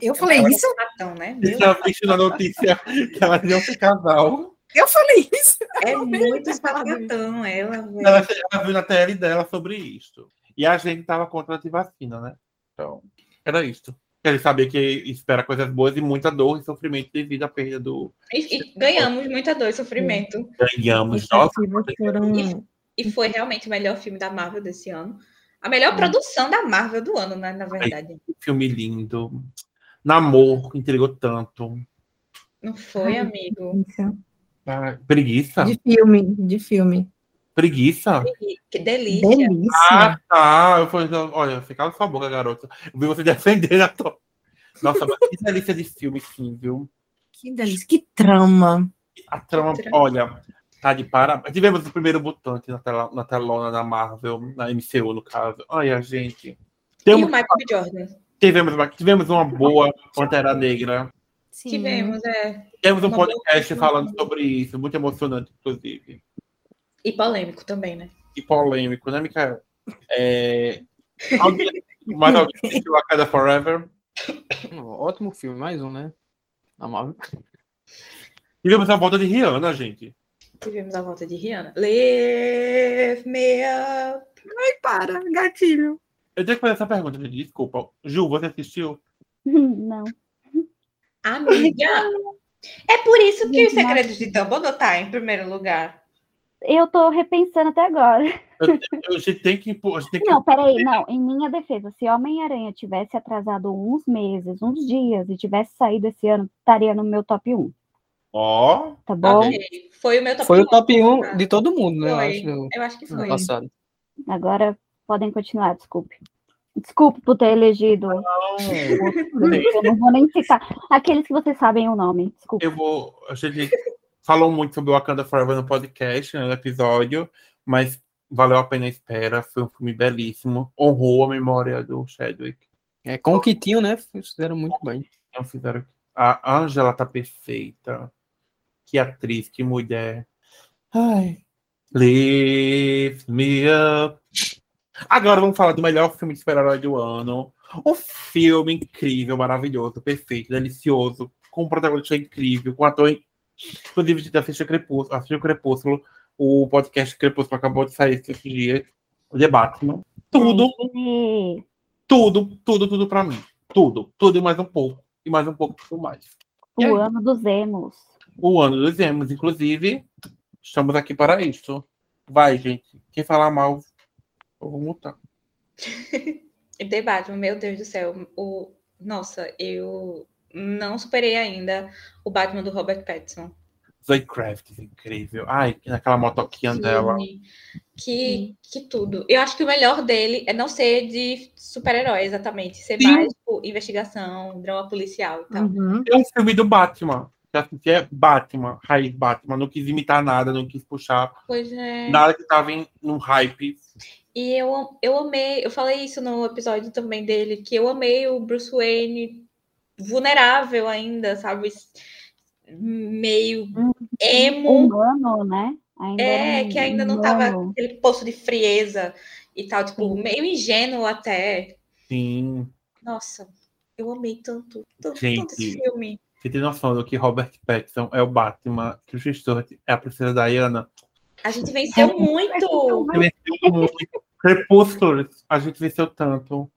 Eu falei Ela é isso? sapatão, né? E Meu, tinha visto na notícia que elas iam ser casal. Eu falei isso. é muito sapatão ela. Ela, ela viu na TL dela sobre isso. E a gente tava contra a antivacina, né? Então, era isso. Ele sabia que espera coisas boas e muita dor e sofrimento devido à perda do. E, e ganhamos muita dor e sofrimento. Ganhamos. Nossa, foram. E foi realmente o melhor filme da Marvel desse ano. A melhor produção da Marvel do ano, né? Na verdade. que filme lindo. Namor, entregou tanto. Não foi, Ai, amigo? Ah, preguiça? De filme, de filme. Preguiça? Que delícia. Delícia. Ah, tá. Eu falei, olha, fica na sua boca, garota. Eu vi você defendendo a tua. Nossa, mas que delícia de filme, sim, viu? Que delícia, que trama. A trama, olha, tá de parabéns. Tivemos o primeiro mutante na, tela, na telona da Marvel, na MCU, no caso. Olha, gente. E Temos, o Michael. Jordan. tivemos, uma- tivemos uma boa Pantera Negra. Sim. Tivemos, é. Temos um Uma boa podcast Pantera falando sobre isso, muito emocionante, inclusive. E polêmico também, né? E polêmico, né, Micael? É... Alguém, mais alguém assistiu Wakanda Forever? Ótimo filme, mais um, né? Amável. Tivemos a volta de Rihanna, gente. Tivemos a volta de Rihanna. Lift me up. Para, gatilho. Eu tenho que fazer essa pergunta, gente. Desculpa. Ju, você assistiu? Não. Amiga. É por isso que Gente, os segredos de Dumbledore tá em primeiro lugar. Eu tô repensando até agora. Eu, eu- a gente tem que. gente tem que Não, peraí, não. Em minha defesa, se Homem-Aranha tivesse atrasado uns meses, uns dias, e tivesse saído esse ano, estaria no meu top 1, Ó, tá bom? bem. Foi o meu top Foi o um. top 1 de todo mundo, né? Eu acho, Eu acho que foi. passado. Agora podem continuar, desculpe. Desculpe por ter elegido. Eu não vou nem citar. Aqueles que vocês sabem o nome. Desculpa. eu vou. A gente falou muito sobre o Wakanda Forever no podcast, né, no episódio, mas valeu a pena a espera. Foi um filme belíssimo. Honrou a memória do Chadwick. É, com o que tinham, né? Fizeram muito bem. Não fizeram. A Angela tá perfeita. Que atriz, que mulher. Ai. Lift me up. Agora vamos falar do melhor filme de super-herói do ano. Um filme incrível, maravilhoso, perfeito, delicioso, com um protagonista incrível, com um ator. in- Inclusive, a gente assistiu Crepúsculo, assistiu Crepúsculo, o podcast Crepúsculo acabou de sair esses dias. O The Batman. Tudo, tudo, tudo, tudo pra mim. Tudo, tudo e mais um pouco. E mais um pouco por mais. O ano dos emos. O ano dos emos, inclusive, estamos aqui para isso. Vai, gente. Quem falar mal, eu vou multar. Batman, meu Deus do céu. O... Nossa, eu não superei ainda o Batman do Robert Pattinson. Zoe Kravitz, incrível. Ai, naquela motoquinha dela. Que, que, que tudo. Eu acho que o melhor dele é não ser de super-herói, exatamente. Ser Sim. mais tipo, investigação, drama policial e tal. Uhum. É um filme do Batman. Já assisti, é Batman, raiz Batman. Não quis imitar nada, não quis puxar Pois é. nada que tava em, num hype. E eu, eu amei, eu falei isso no episódio também dele, que eu amei o Bruce Wayne vulnerável ainda, sabe? Meio emo. Humano, né? Ainda É, um que ainda não tava aquele poço de frieza e tal, tipo, Sim. meio ingênuo até. Sim. Nossa, eu amei tanto, tanto, Gente. tanto esse filme. Você tem noção do que Robert Pattinson é o Batman, que o Stewart é a princesa Diana? A gente venceu muito. Ele venceu muito. Crepúsculo, a gente venceu tanto.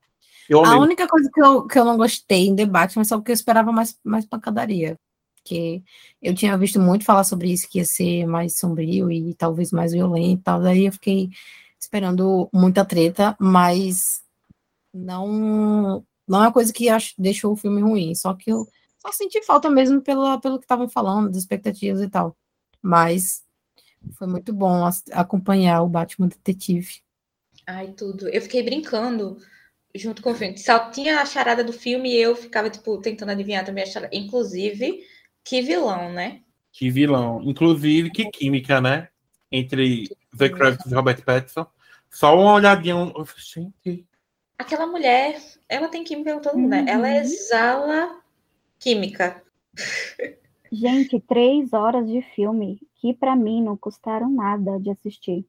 Eu A amei. única coisa que eu, que eu não gostei em debate, mas só porque eu esperava mais, mais pancadaria. Porque eu tinha visto muito falar sobre isso, que ia ser mais sombrio e talvez mais violento e tal. Daí eu fiquei esperando muita treta, mas não, não é uma coisa que acho, deixou o filme ruim. Só que eu só senti falta mesmo pela, pelo que estavam falando, das expectativas e tal. Mas foi muito bom acompanhar o Batman Detetive. Ai, tudo. Eu fiquei brincando junto com o filme. Só tinha a charada do filme e eu ficava, tipo, tentando adivinhar também a charada. Inclusive, que vilão, né? Que vilão. Inclusive, que química, né? Entre Zoe Kravitz e Robert Pattinson. Só uma olhadinha. um- Gente, Aquela mulher, ela tem química com todo mundo, né? Ela Uhum. exala química. Gente, três horas de filme que pra mim não custaram nada de assistir.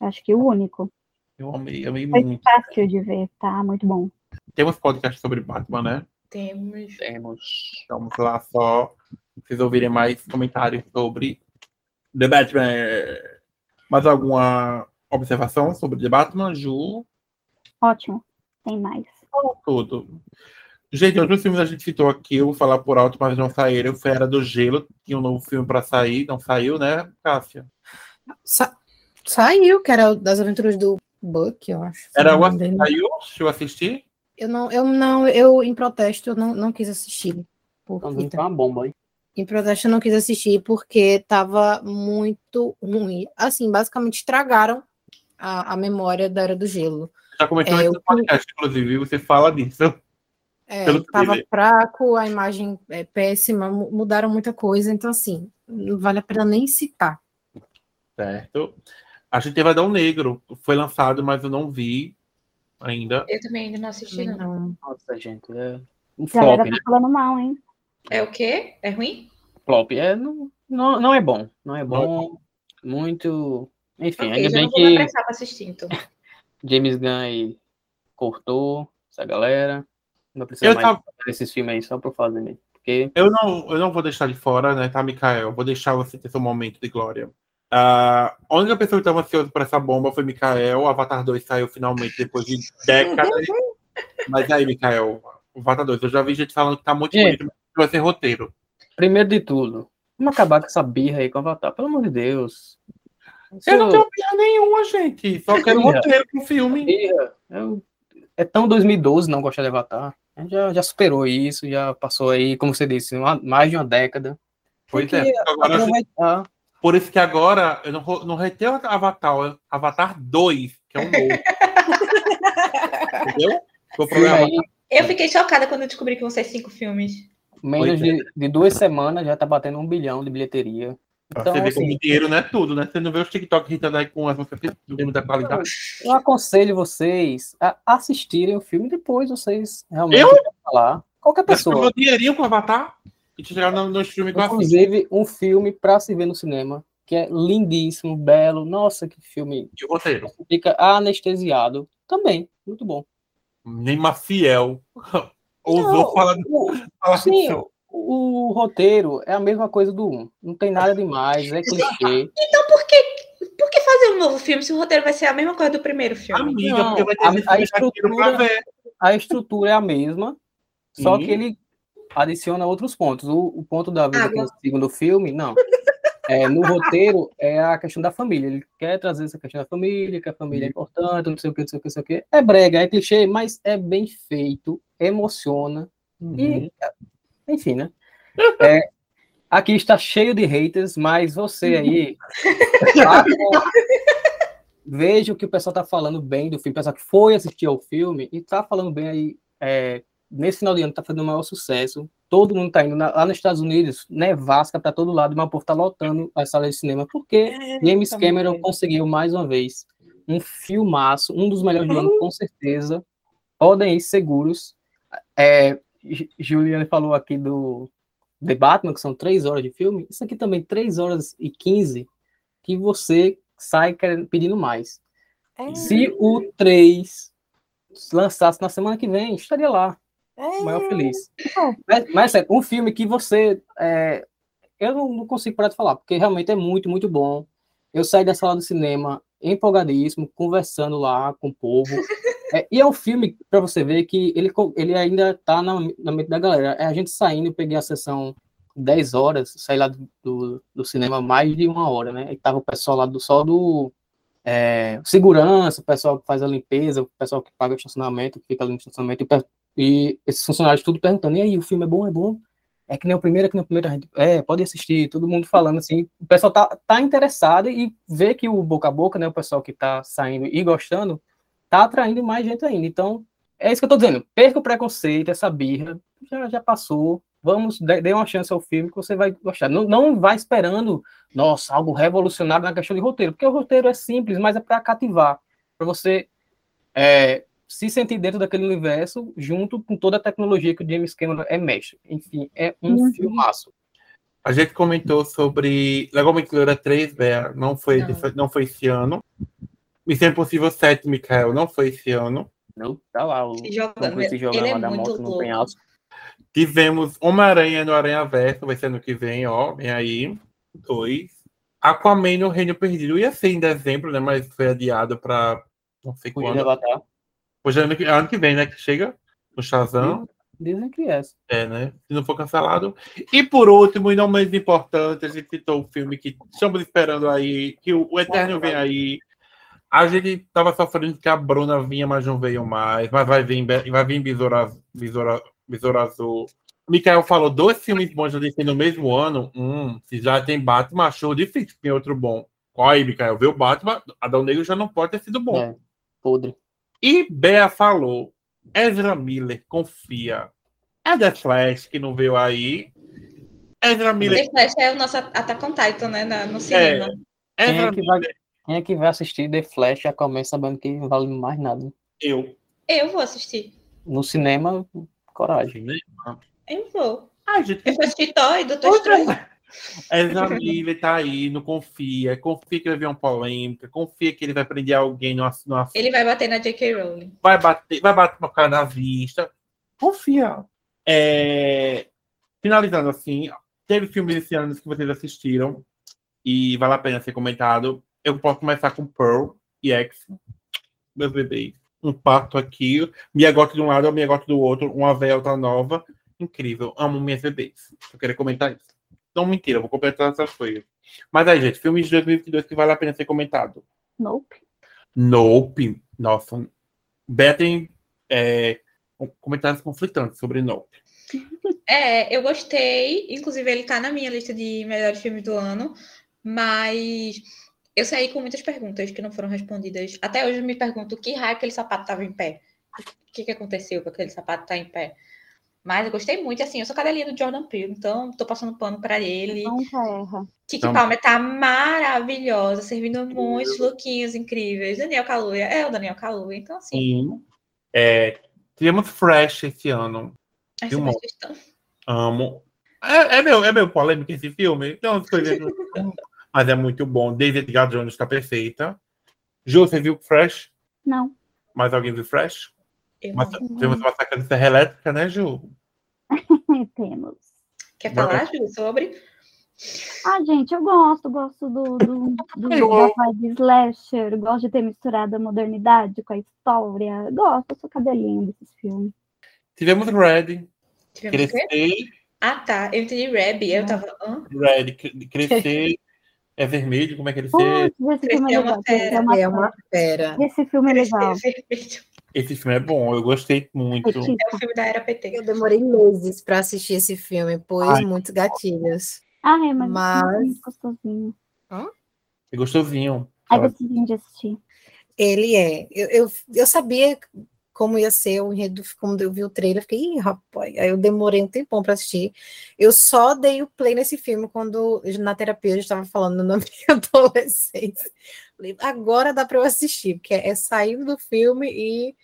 Acho que o único. eu amei, amei Foi muito. fácil de ver, tá? Muito bom. Temos podcast sobre Batman, né? Temos. Temos. Vamos lá só. Vocês ouvirem mais comentários sobre The Batman. Mais alguma observação sobre The Batman, Ju? Ótimo. Tem mais. Tudo. Gente, outros filmes a gente citou aqui, eu vou falar por alto, mas não saíram. Foi Era do Gelo, tinha um novo filme pra sair, não saiu, né, Cássia? Sa- saiu, que era das aventuras do Buck, eu acho. Era o dele. saiu? Deixa eu assistir. Eu não, eu não, eu em protesto eu não, não quis assistir. Porque, Então, tá uma bomba aí. em protesto eu não quis assistir porque tava muito ruim. Assim, basicamente estragaram a, a memória da Era do Gelo. Já comentou É, isso eu- no podcast, inclusive, você fala disso. É, Pelo tava trailer. fraco, a imagem é péssima, mu- mudaram muita coisa, então assim, não vale a pena nem citar. Certo. A gente teve Adão Negro. Foi lançado, mas eu não vi ainda. Eu também ainda não assisti, não. não. Nossa, gente, é um A galera flop, né? tá falando mal, hein? É o quê? É ruim? Flop. É, não, não, não é bom. Não é bom. Muito. Enfim, Ok, ainda bem não que assistir, então. James Gunn aí cortou essa galera. Não precisa Eu mais tava- esses filmes aí só pra fazer mesmo. Porque Eu não, eu não vou deixar de fora, né, tá, Mikael? Vou deixar você ter seu momento de glória. Ah, a única pessoa que estava ansiosa por essa bomba foi Mikael. O Avatar 2 saiu finalmente depois de décadas. Mas aí, Mikael, o Avatar 2, eu já vi gente falando que tá muito Gente. bonito, mas vai ser roteiro. Primeiro de tudo, vamos acabar com essa birra aí com o Avatar, pelo amor de Deus. Eu não tenho opinião nenhuma, gente. Só quero Birra. roteiro pro filme. birra, eu- é tão 2012 não gostar de Avatar. A gente Já, já superou isso, já passou aí, como você disse, uma- mais de uma década. Pois Tem é. Agora, aproveitar. por isso que agora eu não, não reteu Avatar, Avatar 2, que é um novo. Entendeu? Vou programar. Eu fiquei chocada quando eu descobri que vão ser cinco filmes. menos é. de, de duas semanas já tá batendo um bilhão de bilheteria. Então, você ver assim, como dinheiro não é tudo, né? Você não vê os TikTok irritando aí com as músicas do filme da qualidade. eu aconselho vocês a assistirem o filme depois vocês realmente Eu? falar. Qualquer pessoa. meu dinheirinho com Avatar e te chegar no, no streaming que eu. Inclusive, um filme pra se ver no cinema, que é lindíssimo, belo. Nossa, que filme. E o roteiro. Fica anestesiado. Também, muito bom. Nem Maciel ousou falar, o- falar Sim. O, roteiro é a mesma coisa do 1. Não tem nada demais, é clichê. Então por que, por que fazer um novo filme se o roteiro vai ser a mesma coisa do primeiro filme? Amiga, Não, porque vai ter a- a estrutura-. A estrutura é a mesma, só Sim. que ele adiciona outros pontos. O, o ponto da vida que Água. no segundo filme, não. É, no roteiro é a questão da família. Ele quer trazer essa questão da família, que a família é importante, não sei o que, não sei o que, não sei o que. É brega, é clichê, mas é bem feito, emociona. Uhum. E, enfim, né? É, aqui está cheio de haters, mas você aí. tá com- Veja o que o pessoal tá falando bem do filme, o pessoal que foi assistir ao filme e tá falando bem aí. é, nesse final de ano tá fazendo o maior sucesso. Todo mundo tá indo na- lá nos Estados Unidos, nevasca pra todo lado, mas o povo tá lotando as salas de cinema, porque James também Cameron conseguiu mais uma vez um filmaço, um dos melhores do ano, com certeza. Podem ir seguros. É, Ju- Juliane falou aqui do The Batman, que são três horas de filme. Isso aqui também, três horas e quinze, que você sai querendo, pedindo mais. É, Se o 3 lançasse na semana que vem, estaria lá, é, maior feliz. Mas, mas sério, um filme que você. é, eu não, não consigo parar de falar, porque realmente é muito, muito bom. Eu saí da sala do cinema empolgadíssimo, conversando lá com o povo. É, e é um filme, para você ver, que ele, ele ainda tá na, na mente da galera. É a gente saindo, eu peguei a sessão 10 horas, saí lá do, do, do cinema mais de uma hora, né? E tava o pessoal lá do só do é, segurança, o pessoal que faz a limpeza, o pessoal que paga o estacionamento, que fica ali no estacionamento, e, e esses funcionários tudo perguntando, e aí, o filme é bom, é bom? É que nem o primeiro, é que nem o primeiro, é, pode assistir, todo mundo falando assim, o pessoal tá, tá interessado e vê que o boca a boca, né, o pessoal que tá saindo e gostando, tá atraindo mais gente ainda, então, é isso que eu tô dizendo, perca o preconceito, essa birra, já, já passou, vamos, dê, dê uma chance ao filme que você vai gostar, não, não vai esperando nossa, algo revolucionário na questão de roteiro, porque o roteiro é simples, mas é para cativar, para você é, se sentir dentro daquele universo, junto com toda a tecnologia que o James Cameron é mestre. Enfim, é um Uhum. filmaço. A gente comentou sobre Legalmente Loura 3, Bea, não foi, Não. não foi esse ano. Missão Impossível 7, Mikael, não foi esse ano. Não, tá lá, o, Se jogando. é da muito moto no louco. penhasco. Tivemos Homem-Aranha no Aranha Verso, vai ser ano que vem, ó, vem aí. Dois. Aquaman no Reino Perdido ia ser em dezembro, né? Mas foi adiado pra não sei quando. Hoje é ano que, ano que vem, né? Que chega no Shazam. Dizem que é. É, né? Se não for cancelado. E por último, e não menos importante, a gente citou o filme que estamos esperando aí, que o, o Eterno vem aí. A gente tava sofrendo que a Bruna vinha, mas não veio mais. Mas vai vir, vai vir Besouro, Besouro, Besouro Azul. Mikael falou dois filmes bons DC no mesmo ano. Hum, se já tem Batman, achou difícil. Tem outro bom. Qual aí, Mikael? Viu o Batman? Adão Negro já não pode ter sido bom. É, podre. E Bea falou Ezra Miller, confia. É The Flash que não veio aí. Ezra Miller. The Flash é o nosso Attack on Titan, né? no cinema. Quem Ezra é, que vai, Miller, quem é que vai assistir The Flash já começa sabendo que não vale mais nada? eu. Eu vou assistir. No cinema, coragem. Eu vou. Ai, gente, Eu vou assistir Thor e Doutor Estranho. Ezra Miller tá aí, não confia. Confia que vai vir uma polêmica. Confia que ele vai prender alguém no, ass- no ass- Ele vai bater na J.K. Rowling. vai bater, vai bater uma cara na vista. Confia. É, Finalizando assim, teve filmes esse ano que vocês assistiram e vale a pena ser comentado. Eu posso começar com Pearl e X, meus bebês. Um pacto aqui, minha gota de um lado, minha gota do outro, uma outra nova. Incrível, amo minhas bebês. Eu queria comentar isso. Não, mentira, vou completar essas coisas. Mas aí, gente, filmes de 2022 que vale a pena ser comentado. Nope. Nope. Nossa. Betem é, comentários conflitantes sobre Nope. É, eu gostei. Inclusive, ele tá na minha lista de melhores filmes do ano. Mas eu saí com muitas perguntas que não foram respondidas. Até hoje eu me pergunto que raio aquele sapato tava em pé. O que, que aconteceu com aquele sapato estar em pé? Mas eu gostei muito. Assim, eu sou cadelinha do Jordan Peele, então tô passando pano pra ele. Kiki Então- Palmer tá maravilhosa, servindo muitos lookinhos incríveis. Daniel Kaluuya é o Daniel Kaluuya, então assim, Sim. É, tivemos Fresh esse ano. essa. Amo. É, é, meu, é meu polêmico esse filme. Então, as coisas- mas é muito bom. Daisy Edgar Jones está perfeita. Ju, você viu Fresh? Não. Mais alguém viu Fresh? Eu Mas, não. tivemos uma saca de serra elétrica, né, Ju? Temos. Quer falar, Ju, sobre? Ah, gente, eu gosto, gosto do, do, do da vibe slasher, gosto de ter misturado a modernidade com a história. Gosto, eu sou cadelinho desses filmes. Tivemos Red, Tivemos? Crescer, Ah, tá. Eu entendi Reb, eu tava. Red, cre- Crescer, é vermelho, como é que ele Putz, ser? esse filme é é uma legal. Esse é uma, É uma fera. Esse filme é legal. Crescer Vermelho. Esse filme é bom, eu gostei muito. É o filme da Era PT. Eu demorei meses para assistir esse filme, pôs Ai. muitos gatilhos. Ah, é, mas, Mas- é muito gostosinho. É gostosinho. É gostosinho de assistir. Ele é. Eu, eu, eu sabia como ia ser o enredo, quando eu vi o trailer, fiquei, ih, rapaz, aí eu demorei um tempão para assistir. Eu só dei o play nesse filme quando na terapia eu estava falando na minha adolescência. Agora dá para eu assistir, porque é saindo do filme e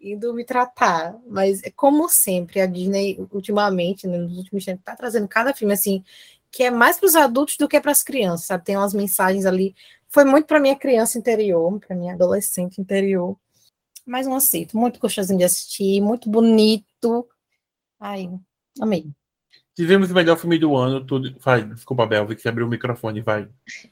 indo me tratar. Mas como sempre, a Disney, ultimamente, né, nos últimos tempos, tá trazendo cada filme assim, que é mais para os adultos do que para as crianças, sabe? Tem umas mensagens ali foi muito para minha criança interior, para minha adolescente interior. Mas um aceito, muito gostosinho de assistir, muito bonito. Ai, amei. Tivemos o melhor filme do ano, tudo. Vai, desculpa, Bel, que você abriu o microfone, vai.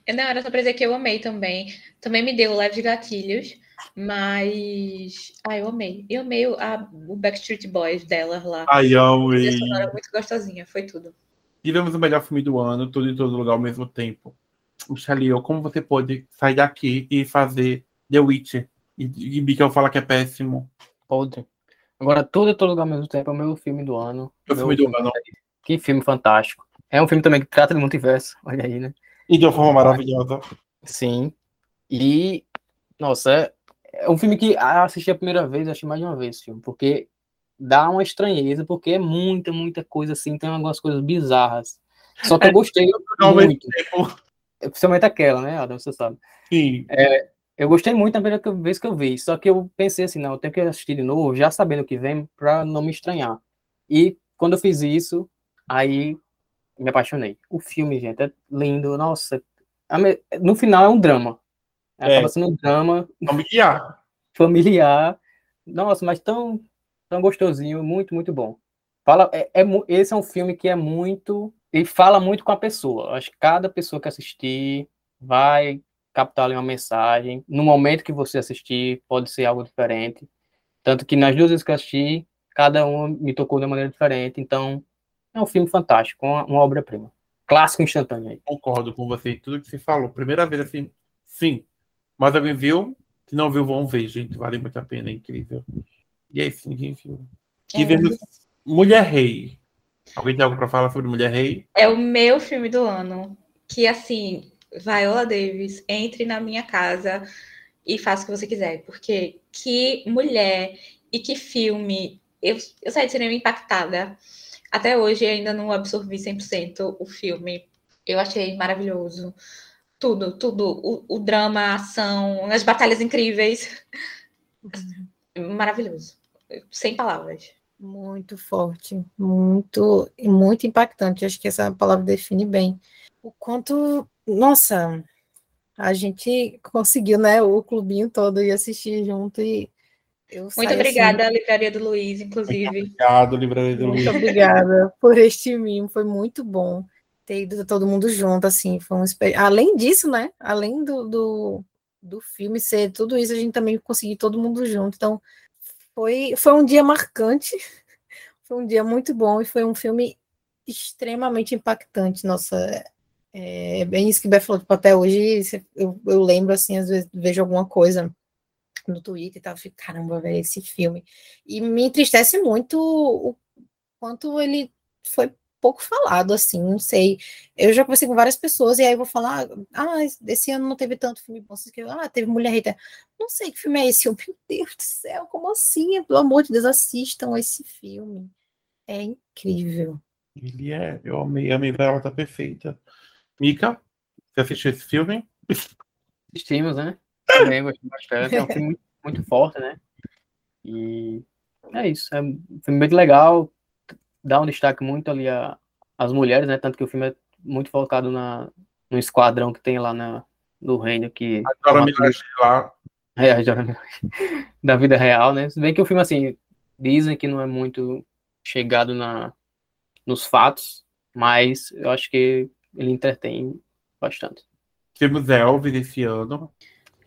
Não, era só pra dizer que eu amei também. Também me deu leves gatilhos, mas. Ah, eu amei. Eu amei o, a- o Backstreet Boys dela lá. Ai, amo. A e- sonora muito gostosinha, foi tudo. Tivemos o melhor filme do ano, tudo em todo lugar ao mesmo tempo. Michelle, como você pode sair daqui e fazer The Witcher? E, e Mikael fala que é péssimo. Podre. Agora, tudo em todo lugar ao mesmo tempo é o meu filme do ano. É o Meu filme do ano. Que filme fantástico. É um filme também que trata de multiverso. Olha aí, né? E de uma forma maravilhosa. Sim. E, nossa, é, é um filme que assisti a primeira vez, achei mais de uma vez esse filme, porque dá uma estranheza, porque é muita, muita coisa assim, tem algumas coisas bizarras. Só que eu gostei Ao mesmo muito. Principalmente aquela, né, Adam? Você sabe. Sim. Eu gostei muito na primeira vez que eu vi, só que eu pensei assim, não, eu tenho que assistir de novo, já sabendo o que vem, pra não me estranhar. E quando eu fiz isso, aí me apaixonei. O filme, gente, é lindo, nossa. No final é um drama. É. Acaba sendo um drama Familiar. familiar. Nossa, mas tão, tão gostosinho, muito, muito bom. Fala, é, é esse é um filme que é muito. Ele fala muito com a pessoa. Acho que cada pessoa que assistir vai captar ali uma mensagem. No momento que você assistir, pode ser algo diferente. Tanto que nas duas vezes que eu assisti, cada um me tocou de uma maneira diferente. Então, é um filme fantástico, uma, uma obra-prima. Clássico instantâneo aí. Concordo com você em tudo que você falou. Primeira vez assim, sim. Mas alguém viu? Se não viu, vão ver, gente. Vale muito a pena, é incrível. E é isso, ninguém viu. É. Tivemos Mulher Rei. Alguém tem algo pra falar sobre Mulher Rei? É o meu filme do ano. Que assim, Viola Davis, entre na minha casa e faça o que você quiser. Porque que mulher e que filme. Eu, eu saí de cinema impactada. Até hoje ainda não absorvi 100% o filme. Eu achei maravilhoso. Tudo, tudo. O, o drama, a ação, as batalhas incríveis. Maravilhoso. Sem palavras. Muito forte, muito, muito impactante. Acho que essa palavra define bem o quanto, nossa, a gente conseguiu, né? O clubinho todo ir assistir junto e eu Muito saí, obrigada, assim, Livraria do Luiz, inclusive. Obrigado, Livraria do Luiz. muito obrigada por este mimo, foi muito bom ter ido todo mundo junto, assim, foi um experi- Além disso, né? Além do, do, do filme ser tudo isso, a gente também conseguiu todo mundo junto. Então, foi, foi um dia marcante, foi um dia muito bom e foi um filme extremamente impactante. Nossa, é bem isso que o Bé falou, tipo, até hoje eu, eu lembro, assim, às vezes vejo alguma coisa no Twitter e tal, eu fico, caramba, velho, esse filme. E me entristece muito o quanto ele foi pouco falado, assim, não sei. Eu já conversei com várias pessoas e aí vou falar, ah, esse ano não teve tanto filme bom, que ah, teve Mulher Rita. Não sei que filme é esse. Eu, meu Deus do céu, como assim? Pelo amor de Deus, assistam esse filme. É incrível. Ele é, eu amei, amei, ela tá perfeita. Mika, você assistiu esse filme? Assistimos, né? Também gostei bastante. É um filme muito, muito forte, né? E é isso. É um filme muito legal. Dá um destaque muito ali a- às mulheres, né? Tanto que o filme é muito focado na, no esquadrão que tem lá na, no reino que uma me achei lá. é, a Jordan da vida real, né? Se bem que o filme, assim, dizem que não é muito chegado na, nos fatos, mas eu acho que ele entretém bastante. Temos Elvis esse ano.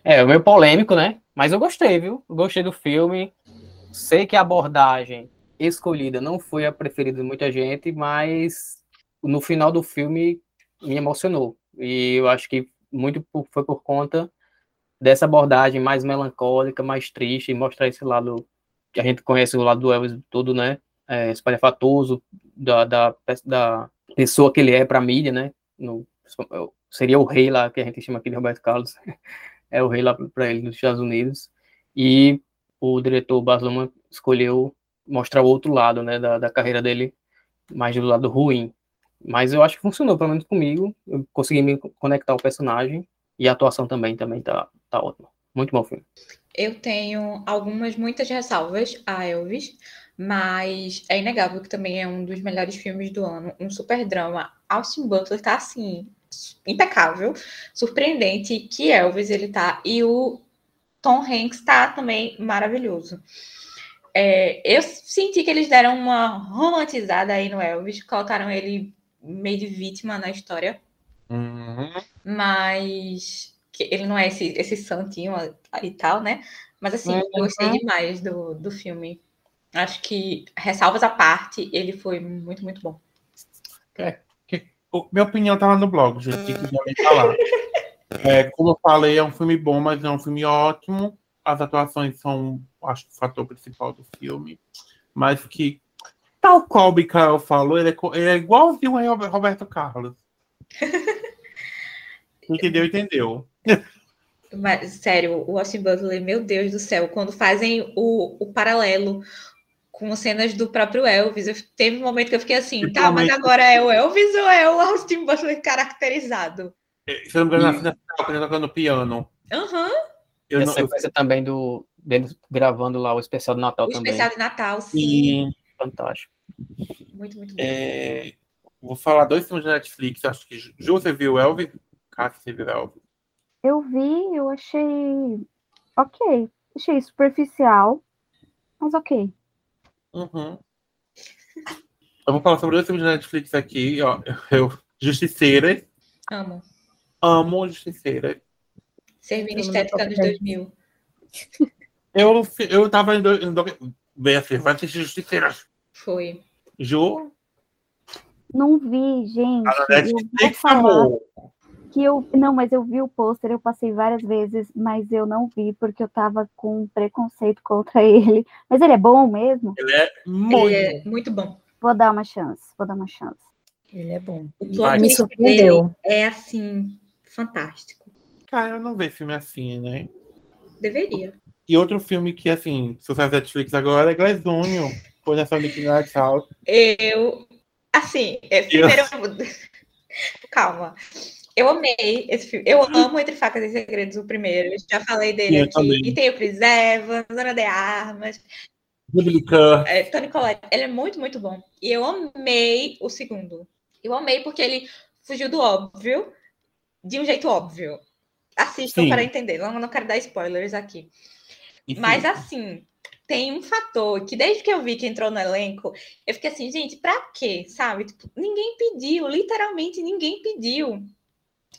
É, meio polêmico, né? Mas eu gostei, viu? Eu gostei do filme. Sei que a abordagem escolhida não foi a preferida de muita gente, mas no final do filme me emocionou. E eu acho que muito foi por conta dessa abordagem mais melancólica, mais triste, e mostrar esse lado que a gente conhece, o lado do Elvis todo, né? É, espalhafatoso da, da, da pessoa que ele é para a mídia, né? No, seria o rei lá, que a gente chama aqui de Roberto Carlos é o rei lá para ele nos Estados Unidos. E o diretor Baz Luhrmann escolheu mostrar o outro lado, né, da, da carreira dele, mais do lado ruim. Mas eu acho que funcionou, pelo menos comigo. Eu consegui me conectar ao personagem e a atuação também também tá, tá ótima. Muito bom filme. Eu tenho algumas, muitas ressalvas a Elvis, mas é inegável que também é um dos melhores filmes do ano. Um super drama. Austin Butler tá assim, impecável, surpreendente que Elvis ele tá. E o Tom Hanks tá também maravilhoso. É, eu senti que eles deram uma romantizada aí no Elvis, colocaram ele meio de vítima na história, Uhum. mas que ele não é esse, esse santinho e tal, né? Mas assim, Uhum. eu gostei demais do, do filme. Acho que, ressalvas à parte, ele foi muito, muito bom. O- Minha opinião tá lá no blog, gente. Quiser me falar. É, como eu falei, é um filme bom, mas é um filme ótimo. As atuações são, acho, o fator principal do filme. Mas que, tal qual o Mikael falou, ele é, ele é igualzinho ao Roberto Carlos. Entendeu? Entendeu. Mas, sério, o Austin Butler, meu Deus do céu, quando fazem o, o paralelo com cenas do próprio Elvis, eu, teve um momento que eu fiquei assim, tá, mas agora é o Elvis ou é o Austin Butler caracterizado? Se eu não me engano, na cena final, quando ele tocando piano. Aham, Eu E a não, eu, sequência também do deles gravando lá o especial do Natal o também. especial de Natal, sim. e, Fantástico. Muito, muito bom. é, vou falar dois filmes da Netflix. Acho que Ju, você viu Elvis? Cássio, você viu Elvis? Eu vi, eu achei ok. Achei superficial, mas ok. Uhum. Eu vou falar sobre dois filmes da Netflix aqui, ó. Eu, Justiceira. Amo. Amo Justiceira. Servindo estética dos toco 2000. Eu, eu tava em dois. Em dois bem assim, vai assistir Justiceira. Foi. Ju, Não vi, gente. a Eu vou Netflix, falar amor. Que eu. Não, mas eu vi o pôster, eu passei várias vezes, mas eu não vi porque eu tava com preconceito contra ele. Mas ele é bom mesmo? Ele é muito. Ele é muito bom. Vou dar uma chance, vou dar uma chance. Ele é bom. O plot Me surpreendeu. é assim, fantástico. Cara, eu não vejo filme assim, né? Deveria. E outro filme que, assim, sucesso da Netflix agora é Glazunho, foi nessa Nick Night Out. Eu, assim, é, primeiro. Calma. Eu amei esse filme. Eu amo Entre Facas e Segredos, o primeiro. Eu já falei dele Eu aqui. também. E tem o Chris Evans, Ana de Armas, Kerr. é, Tony Collette. Ele é muito, muito bom. E eu amei o segundo. Eu amei porque ele fugiu do óbvio, de um jeito óbvio. Assistam Sim. para entender. Não, não quero dar spoilers aqui. Enfim, Mas assim, tem um fator que desde que eu vi que entrou no elenco, eu fiquei assim, gente, pra quê? Sabe? Tipo, ninguém pediu, literalmente ninguém pediu.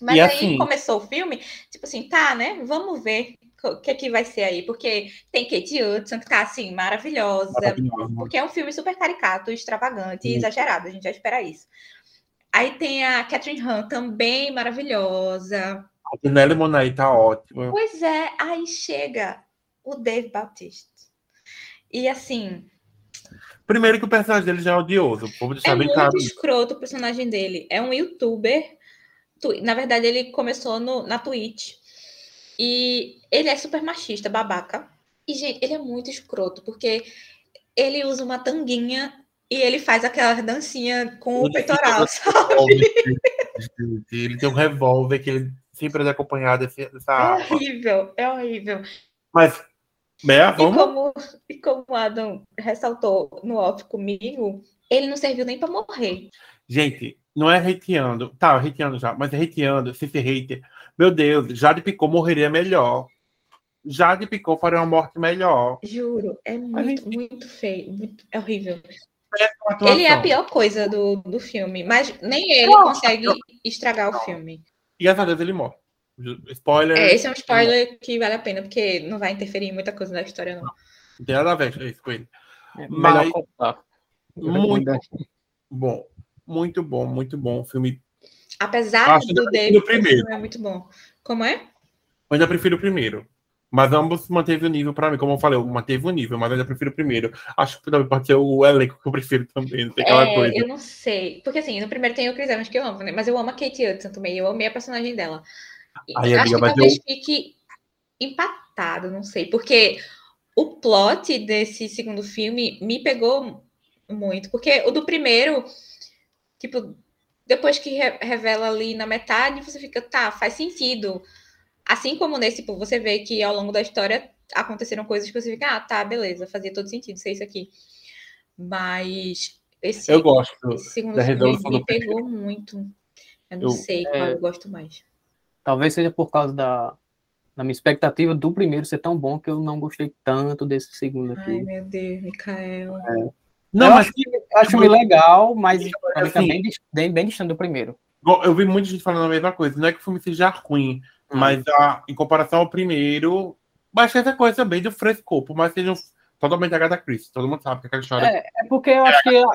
Mas E aí assim- começou o filme, tipo assim, tá, né? Vamos ver o que é que vai ser aí, porque tem Kate Hudson que tá assim maravilhosa, maravilhoso. porque é um filme super caricato, extravagante e exagerado, a gente já espera isso. Aí tem a Catherine Han também maravilhosa. A Janelle Monáe tá ótima. Pois é, aí chega o Dave Bautista. E assim, Primeiro que o personagem dele já é odioso. Vou deixar é bem muito claro. escroto o personagem dele. É um youtuber. Na verdade, ele começou no, na Twitch. E ele é super machista, babaca. E, gente, ele é muito escroto, porque ele usa uma tanguinha e ele faz aquela dancinha com o peitoral, sabe? Ele tem um revólver que ele sempre é acompanhado dessa É horrível, é horrível. Mas, E vamos? como, e como o Adam ressaltou no off comigo, ele não serviu nem pra morrer. Gente, não é hateando. Tá, hateando já, mas é hateando, se ser hater. Meu Deus, Jade Picou morreria melhor. Jade Picou faria uma morte melhor. Juro, é muito, gente- muito feio, muito- é horrível. Atuação. Ele é a pior coisa do, do filme, mas nem ele Não, consegue estragar o filme. E graças a Deus ele morre. Spoiler. É, esse é um spoiler que vale a pena, porque não vai interferir em muita coisa na história, não. Não tem nada a ver isso com ele. É Mas- melhor contar. Eu Muito bom. Muito bom, muito bom. Filme. Apesar Acho do David, primeiro. é muito bom. Como é? Eu ainda prefiro o primeiro. Mas ambos manteve o nível pra mim. Como eu falei, eu manteve o nível, mas eu ainda prefiro o primeiro. Acho que também pode ser o elenco que eu prefiro também. Não tem aquela É, coisa. eu não sei. Porque assim, no primeiro tem o Chris Evans que eu amo, né? Mas eu amo a Kate Hudson também. Eu amei a personagem dela. Ai, acho amiga, que talvez eu- fique empatado, não sei. Porque o plot desse segundo filme me pegou muito. Porque o do primeiro, tipo, depois que re- revela ali na metade, você fica, tá, faz sentido. Assim como nesse, tipo, você vê que ao longo da história aconteceram coisas que você fica, ah, tá, beleza, fazia todo sentido ser isso aqui. Mas esse, Eu gosto. esse segundo da filme resolução me pegou muito. Eu não Eu- sei qual é. eu gosto mais. Talvez seja por causa da, da minha expectativa do primeiro ser tão bom que eu não gostei tanto desse segundo Ai, aqui. meu Deus, Mikael. Não, eu mas acho, acho filme legal, mas tá assim- bem, bem, bem distante do primeiro. Eu vi muita gente falando a mesma coisa. Não é que o filme seja ruim, Hum. mas a, em comparação ao primeiro, baixa essa coisa também do mais que seja um- totalmente a Agatha Christie. Todo mundo sabe que aquela história. É, é porque eu acho que a,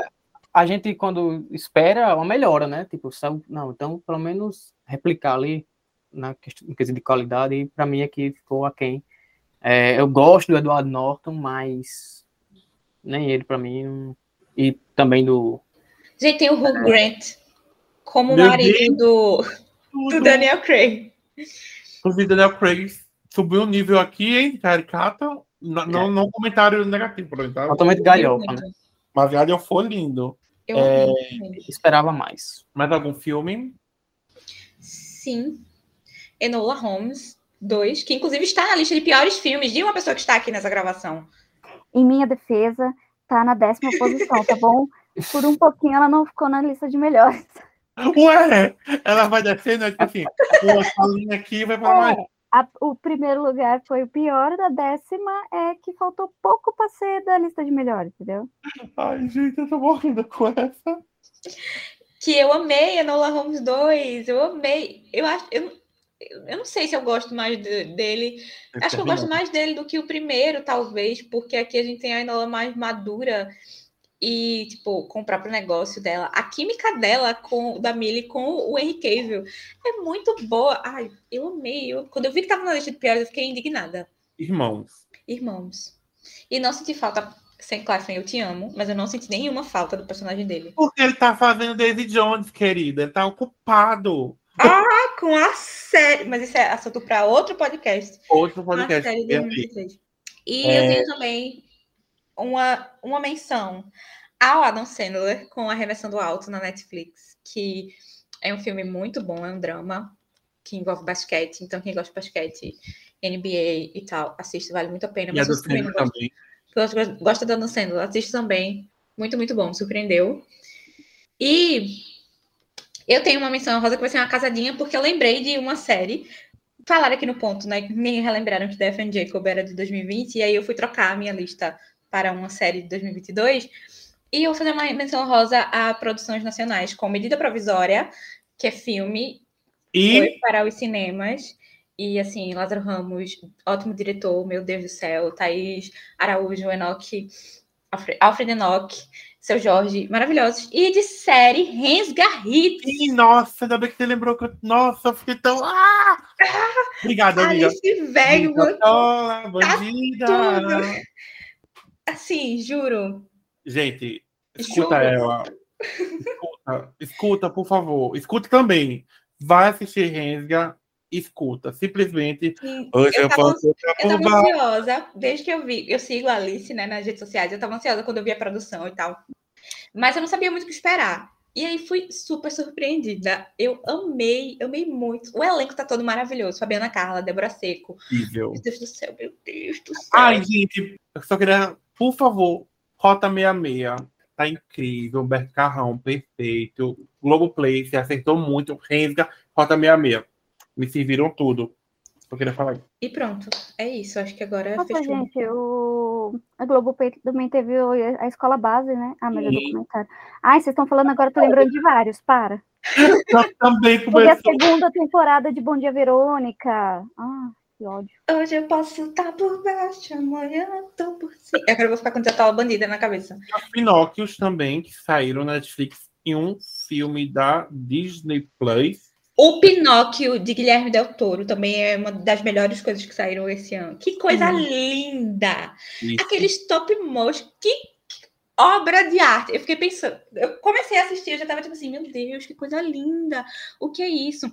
a gente, quando espera, uma melhora, né? Tipo? Não, então, pelo menos replicar ali na questão de qualidade, e pra mim aqui ficou aquém. É, eu gosto do Edward Norton, mas nem ele pra mim. E também do. Gente, tem o Hugh Grant como Meu marido do, do Daniel Craig. Inclusive, Daniel Craig subiu o nível aqui, hein? Caricato. Não, É. não, não comentário negativo, por exemplo. tá? Totalmente galhofa, né? Mas Alien foi lindo. Eu É. Esperava mais. Mais algum filme? Sim. Enola Holmes 2, que inclusive está na lista de piores filmes de uma pessoa que está aqui nessa gravação. Em minha defesa, tá na décima posição, tá bom? Por um pouquinho ela não ficou na lista de melhores. Ué! Ela vai descendo, tipo assim, uma salinha aqui vai pra mais. É, a- o primeiro lugar foi o pior, da décima é que faltou pouco para ser da lista de melhores, entendeu? Ai, gente, eu tô morrendo com essa. Que eu amei Enola Holmes 2, eu amei. Eu acho. Eu, eu não sei se eu gosto mais de- dele. Acho que eu gosto mais dele do que o primeiro, talvez, porque aqui a gente tem a Enola mais madura e, tipo, com o próprio negócio dela. A química dela com da Millie com o Henry Cavill é muito boa. Ai, eu amei. Eu- quando eu vi que tava na lista de piores, eu fiquei indignada. Irmãos. Irmãos. E não senti falta. Sem Claflin, eu te amo, mas eu não senti nenhuma falta do personagem dele. Porque ele tá fazendo Daisy Jones, querida. Ele tá ocupado. Ah, com a série. Mas isso é assunto para outro podcast. Outro A podcast. série de E aí, 2023. E É. eu tenho também uma, uma menção ao Adam Sandler com a Reversão do Alto na Netflix, que é um filme muito bom, é um drama que envolve basquete. Então, quem gosta de basquete, NBA e tal, assiste, vale muito a pena. E a Mas você também também. gosta, gosta da Adam Sandler, assiste também. Muito, muito bom, surpreendeu. E eu tenho uma menção rosa que vai ser uma casadinha, porque eu lembrei de uma série. Falaram aqui no ponto, né? Nem relembraram que and Jacob era de 2020, e aí eu fui trocar a minha lista para uma série de 2022. E eu vou fazer uma menção rosa a produções nacionais, com Medida Provisória, que é filme, E foi para os cinemas. E assim, Lázaro Ramos, ótimo diretor, meu Deus do céu, Thaís Araújo, Enoch, Alfre- Alfred Enoch, seu Jorge, maravilhosos. E de série Rens Garrit. Nossa, ainda bem que você lembrou que eu. Nossa, eu fiquei tão. Ah! Obrigada, amiga. Alice Bergman, Tola, bandida. tudo. assim, juro. Gente, escuta Juro. ela. Escuta, escuta, por favor. Escuta também. Vai assistir Rensga, escuta. Simplesmente. Sim, Hoje Eu eu tava- posso Eu tava ansiosa, desde que eu vi, eu sigo a Alice, né, nas redes sociais, eu tava ansiosa quando eu vi a produção e tal. Mas eu não sabia muito o que esperar. E aí fui super surpreendida. Eu amei, amei muito. O elenco tá todo maravilhoso. Fabiana Carla, Débora Seco. Incrível. Meu Deus do céu, meu Deus do céu. Ai, gente, eu só queria, por favor, Rota 66. Tá incrível. Humberto Carrão, perfeito. Globoplay, você acertou muito. Rensga, Rota 66. Me serviram tudo. Só queria falar. E pronto, é isso. Acho que agora Nossa, fechou. gente, o... a Globo também teve a escola base, né? Ah, mas é documentário. Ai, vocês estão falando agora, eu tô lembrando de vários, para. Eu também Porque a começou. segunda temporada de Bom Dia Verônica. Ah, que ódio. Hoje eu posso estar por baixo, amanhã eu tô por cima. Eu quero vou ficar com Tatola Bandida na cabeça. Os Pinóquios também, que saíram na Netflix em um filme da Disney Plus. O Pinóquio de Guilherme Del Toro também é uma das melhores coisas que saíram esse ano. Que coisa Hum. linda! Isso. Aquele stop motion, que, obra de arte. Eu fiquei pensando, eu comecei a assistir, eu já tava tipo assim, meu Deus, que coisa linda! O que é isso?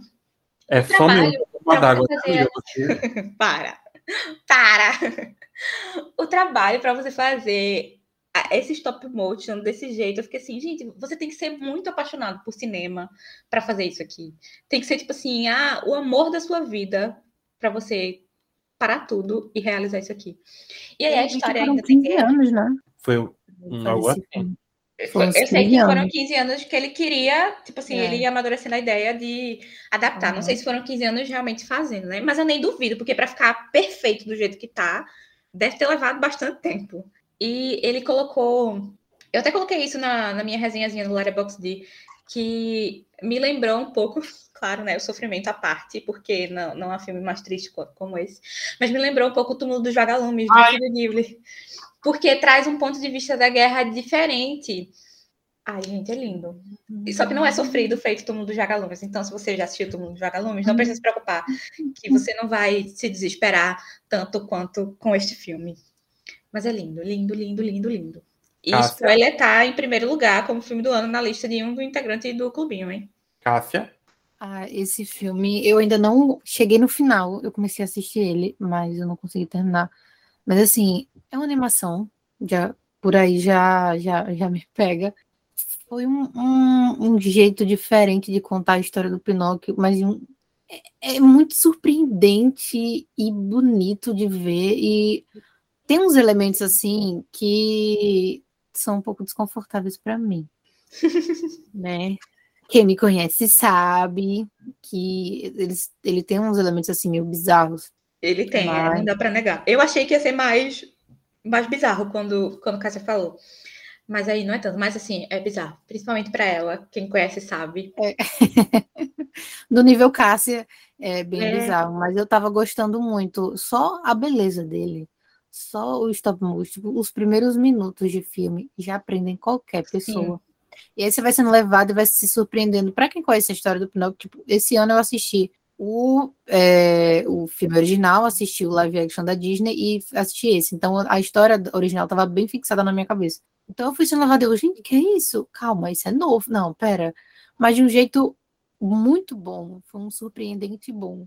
É Trabalho uma d'água. fazer- Para! Para! O trabalho para você fazer esse stop motion desse jeito, eu fiquei assim, gente, você tem que ser muito apaixonado por cinema para fazer isso aqui. Tem que ser tipo assim, ah, o amor da sua vida para você parar tudo e realizar isso aqui. E aí a Gente, história ainda tem 15 que anos, né? Foi um algo assim. Eu sei 15 que foram anos. 15 anos que ele queria, tipo assim, É. ele ia amadurecendo a ideia de adaptar. Não Uhum. sei se foram 15 anos realmente fazendo, né? Mas eu nem duvido, porque para ficar perfeito do jeito que tá, deve ter levado bastante tempo. E ele colocou. Eu até coloquei isso na, na minha resenhazinha do Letterboxd, que me lembrou um pouco, claro, né? O sofrimento à parte, porque não, não há filme mais triste co- como esse. Mas me lembrou um pouco o túmulo dos vagalumes do Ai. Estúdio Ghibli. Porque traz um ponto de vista da guerra diferente. Ai, gente, é lindo. E Só que não é sofrido feito o túmulo dos vagalumes. Então, se você já assistiu o túmulo dos vagalumes, não precisa se preocupar, que você não vai se desesperar tanto quanto com este filme. Mas é lindo, lindo, lindo, lindo, lindo. E Cássia? Spoiler tá em primeiro lugar como filme do ano na lista de um do integrante do clubinho, hein? Cássia. Ah, esse filme, eu ainda não cheguei no final, eu comecei a assistir ele, mas eu não consegui terminar. Mas assim, é uma animação, já por aí já já, já me pega. Foi um, um, um jeito diferente de contar a história do Pinóquio, mas um- é, é muito surpreendente e bonito de ver. E tem uns elementos assim que são um pouco desconfortáveis para mim, né? Quem me conhece sabe que eles, ele tem uns elementos assim meio bizarros. Ele tem, é, Mas- não dá pra negar. Eu achei que ia ser mais, mais bizarro quando, quando Cássia falou. Mas aí não é tanto. Mas assim, é bizarro. Principalmente pra ela. Quem conhece sabe. Do nível Cássia é bem É. bizarro, mas eu tava gostando muito. Só a beleza dele, só o stop motion, os primeiros minutos de filme já prendem qualquer pessoa. E aí você vai sendo levado e vai se surpreendendo. Pra quem conhece a história do Pinóquio, tipo, esse ano eu assisti o, é, o filme original, assisti o live action da Disney e assisti esse. Então a história original tava bem fixada na minha cabeça. Então eu fui sendo levada, eu, gente, que é isso? Calma, isso é novo. Não, pera. Mas de um jeito muito bom, foi um surpreendente bom.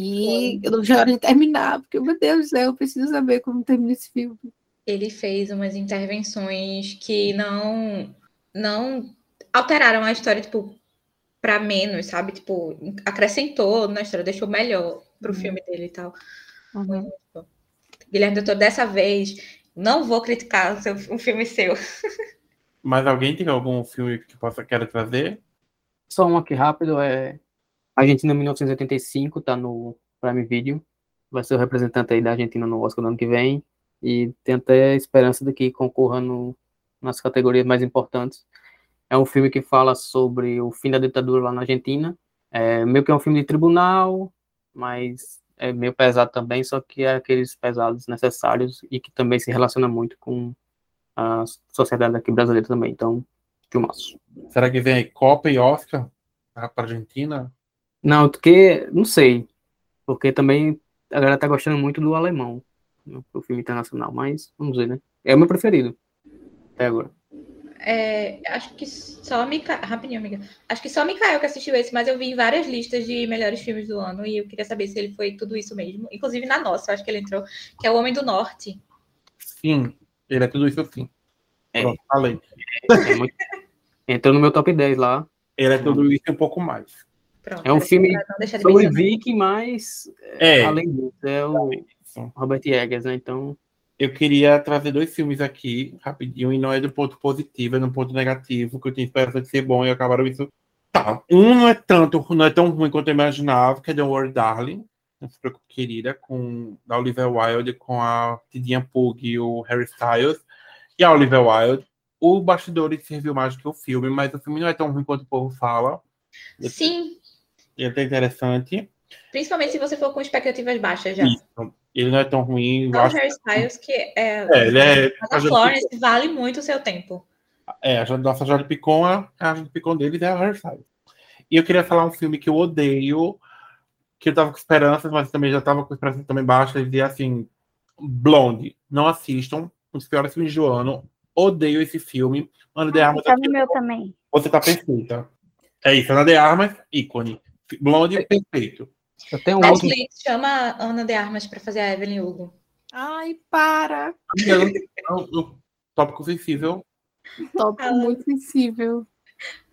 E eu não vejo a hora de terminar, porque, meu Deus do céu, eu preciso saber como termina esse filme. Ele fez umas intervenções que não não alteraram a história, tipo, para menos, sabe? Tipo, acrescentou na história, deixou melhor pro Uhum. filme dele e tal. Uhum. Guilherme Doutor, dessa vez, não vou criticar o seu, um filme seu. Mas alguém tem algum filme que possa querer trazer? Só um aqui rápido, é Argentina 1985, tá no Prime Video. Vai ser o representante aí da Argentina no Oscar do ano que vem. E tem até esperança de que concorra no, nas categorias mais importantes. É um filme que fala sobre o fim da ditadura lá na Argentina. É meio que é um filme de tribunal, mas é meio pesado também, só que é aqueles pesados necessários e que também se relaciona muito com a sociedade aqui brasileira também. Então, filmaço. Será que vem aí Copa e Oscar para a Argentina? Não, porque, não sei, porque também a galera tá gostando muito do alemão, o filme internacional, mas vamos ver, né? É o meu preferido, até agora. É, acho que só Mica... Rapidinho, amiga. Acho que só Mikael que assistiu esse, mas eu vi várias listas de melhores filmes do ano e eu queria saber se ele foi tudo isso mesmo. Inclusive na nossa, eu acho que ele entrou, que é O Homem do Norte. Sim, ele é tudo isso sim. É. Pronto, falei. É muito- Entrou no meu top 10 lá. Ele é tudo isso e um pouco mais. Pronto. É um filme Sobre mencionar. Vicky, mas É, além disso, é o. Robert Eggers, né? Então, Eu queria trazer dois filmes aqui, rapidinho, e não é do ponto positivo, é do ponto negativo, que eu tinha esperança de ser bom e acabaram isso. Tá. Um não é tanto, não é tão ruim quanto eu imaginava, que é The World Darling, não se preocupe, querida, com da Olivia Wilde, com a Tidinha Pug e o Harry Styles, e a Olivia Wilde. O Bastidores serviu mais do que o filme, mas o filme não é tão ruim quanto o povo fala. Sim, é até interessante. principalmente se você for com expectativas baixas já. Isso. Ele não é tão ruim. eu Então, o acho Harry Styles, que é. É, ele é- a Florence vale muito o seu tempo. É, a nossa Jade Picon, a, a Jade Picon deles é a Hairstyle. E eu queria falar um filme que eu odeio, que eu tava com esperanças, mas também já tava com esperanças também baixas, e assim, Blonde. Não assistam, um dos piores filmes do ano. Odeio esse filme. Ana de Armas, Tá no meu também. você tá perfeita. É isso, Ana de Armas, ícone. Blonde, perfeito. eu tenho um outro. Chama a Ana de Armas para fazer a Evelyn Hugo. Ai, para! Eu- Tópico sensível. Tópico Fala. muito sensível.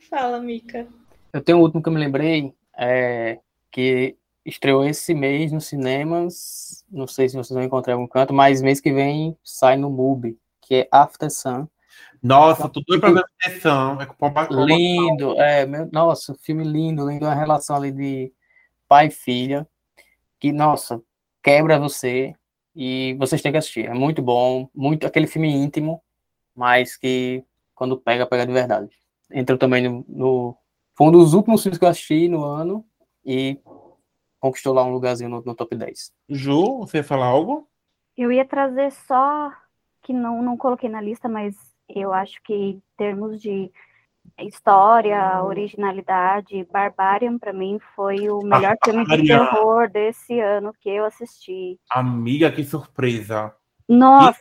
Fala, Mica. Eu tenho um último que eu me lembrei, é, que estreou esse mês nos cinemas. Não sei se vocês vão encontrar em algum canto, mas mês que vem sai no MUBI, que é After Sun. Nossa, tô doido pra ver a sessão. É com Lindo, é, meu, nossa, filme lindo, lindo, uma relação ali de pai e filha, que, nossa, quebra você e vocês têm que assistir. É muito bom, muito aquele filme íntimo, mas que quando pega, pega de verdade. Entrou também no, no foi um dos últimos filmes que eu assisti no ano e conquistou lá um lugarzinho no, no top 10. Ju, você ia falar algo? Eu ia trazer só que não, não coloquei na lista, mas eu acho que em termos de história, originalidade, Barbarian para mim foi o melhor filme de terror desse ano que eu assisti. Amiga, que surpresa. Nossa,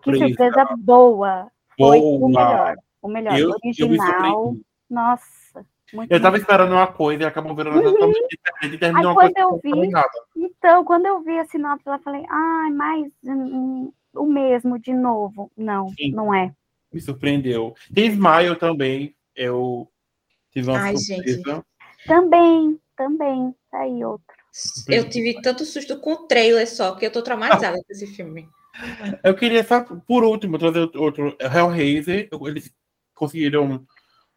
que surpresa. surpresa boa! Foi o Boa. melhor, o melhor Eu, eu original. surpreendi. Nossa, muito Eu tava bom. esperando uma coisa e acabou virando exatamente diferente e terminou Aí quando eu que vi-. Então, quando eu vi a sinopse, eu falei, ai, mais hum, o mesmo de novo. Não, Sim. não é. Me surpreendeu. Tem Smile também. Eu tive uma Ai, surpresa. Também, também. Tá aí outro. Eu tive tanto susto com o trailer só, que eu tô traumatizada com esse filme. Eu queria só, por último, trazer outro Hellraiser. Eles conseguiram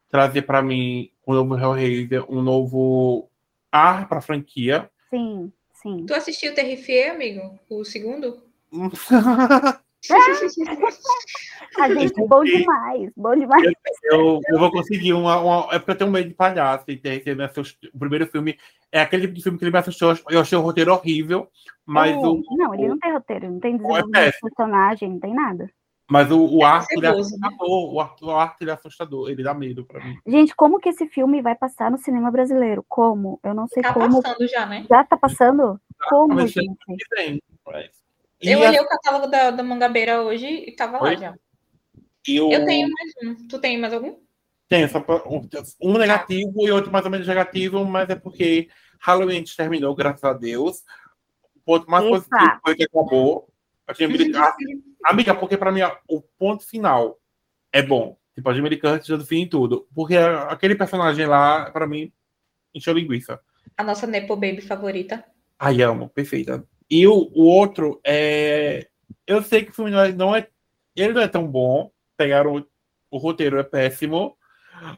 trazer para mim o novo Hellraiser, um novo ar para a franquia. Sim, sim. Tu assistiu o Terrifier, amigo? O segundo? A gente, bom demais, bom demais. eu, eu vou conseguir uma, uma- É porque eu tenho medo de palhaço. E me assustou. O primeiro filme é aquele tipo de filme que ele me assustou. Eu achei o roteiro horrível, mas É, o. não, ele não tem roteiro, não tem é desenvolvimento de personagem, não tem nada. Mas o, o arte ele é né? assustador. O arte, o arte ele é assustador. Ele dá medo pra mim. Gente, como que esse filme vai passar no cinema brasileiro? Como? Eu não sei Tá como. passando já, né? Já tá passando? Como, Mas gente? que vem, mas- E, Eu a- olhei o catálogo da, da Mangabeira hoje e tava lá Oi? já. e o- Eu tenho mais um. Tu tem mais algum? Tenho, só pra- um- um negativo e outro mais ou menos negativo, mas é porque Halloween terminou, graças a Deus. O ponto mais Eita. positivo foi que acabou. A Jamie Lee Curtis- Amiga, porque pra mim o ponto final é bom. Tipo, a Jamie Curtis já do fim em tudo. Porque aquele personagem lá, pra mim, encheu linguiça. A nossa Nepo Baby favorita. Ai, amo, perfeita. E o, o outro é. Eu sei que o filme não é, não é. Ele não é tão bom. Pegaram. O, o roteiro é péssimo.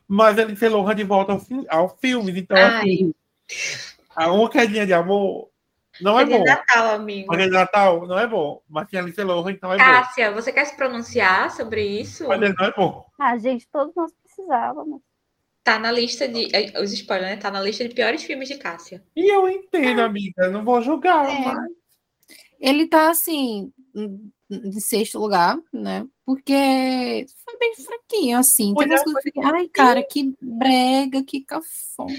Mas ele se Lohan de volta ao, ao filme. Então, Ai. assim, a uma quedinha de amor não é Feliz bom. Natal, amigo. Mas de Natal não é bom. Mas tem Alice Lohan, então é bom. Cássia, você quer se pronunciar sobre isso? Mas ele não é bom. Ah, gente, todos nós precisávamos. Tá na lista de. eh, Os spoilers, né? Tá na lista de piores filmes de Cássia. E eu entendo, amiga. eu Não vou julgar. É. Mas... Ele tá assim, em em sexto lugar, né? Porque foi bem fraquinho, assim. Tem umas é, coisas que ai, cara, que brega, que cafona.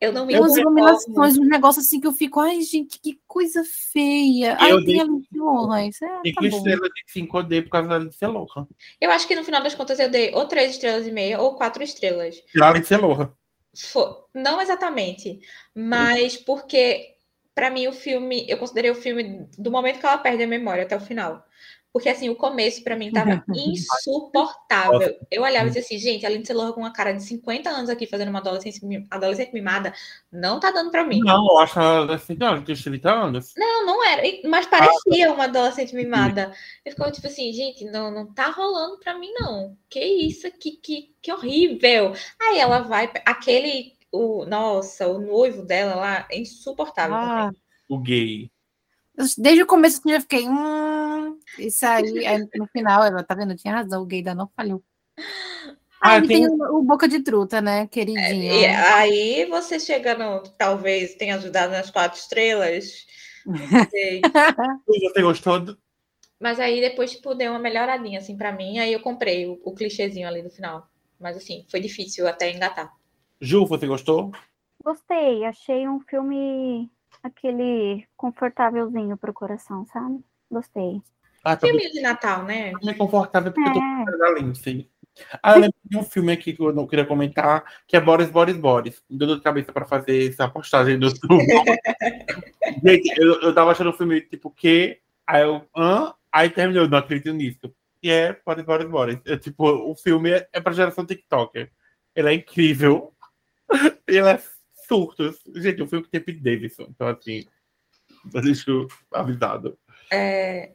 Eu não me Tem umas iluminações, um negócio assim que eu fico, ai, gente, que coisa feia. Eu tem dei- a Lindsay Lohan, isso é, Cinco tá estrelas de 5 eu dei por causa da Alice Lohan. Eu acho que no final das contas eu dei ou três estrelas e meia ou quatro estrelas. A Alice Lohan. Fo- Não exatamente, mas porque pra mim o filme, eu considerei o filme do momento que ela perde a memória até o final. Porque assim, o começo pra mim tava insuportável. Eu olhava e dizia assim, gente, a Lindsay Lohan com uma cara de 50 anos aqui fazendo uma adolescente, adolescente mimada, não tá dando pra mim. Não, eu acho ela assim, não, tem 30 anos. Não, não era, mas parecia uma adolescente mimada. Eu ficava tipo assim, gente, não, não tá rolando pra mim, não. Que isso, que, que, que horrível. Aí ela vai, aquele, o, nossa, o noivo dela lá, é insuportável. Ah, também. O gay. eu- desde o começo eu já fiquei, hum, isso aí, aí no final, ela tá vendo, tinha razão, o gay da não falhou. Ah, Ah, ele tem- tem o, o boca de truta, né, queridinho? E aí você chega no, talvez tenha ajudado nas quatro estrelas. não sei. Você gostou? do- Mas aí depois, tipo, deu uma melhoradinha, assim, pra mim. Aí eu comprei o, o clichêzinho ali no final. Mas, assim, foi difícil até engatar. Ju, você gostou? Gostei, achei um filme aquele confortávelzinho pro coração, sabe? Gostei. Ah, tá Filme de Natal, né? bem confortável porque eu tô É. com da Lindsay. Ah, eu lembro de um filme aqui que eu não queria comentar, que é Boris, Boris, Boris. Me deu dor de cabeça pra fazer essa postagem do YouTube. Gente, eu, eu tava achando o filme tipo que, aí eu, hã? Aí terminou, eu não acredito nisso. E é Boris, Boris, Boris. É, tipo, o filme é, é pra geração TikToker. Ele é incrível. Ele é surtos. Gente, o filme que tem Pete Davidson. Então, assim, eu deixo avisado. É,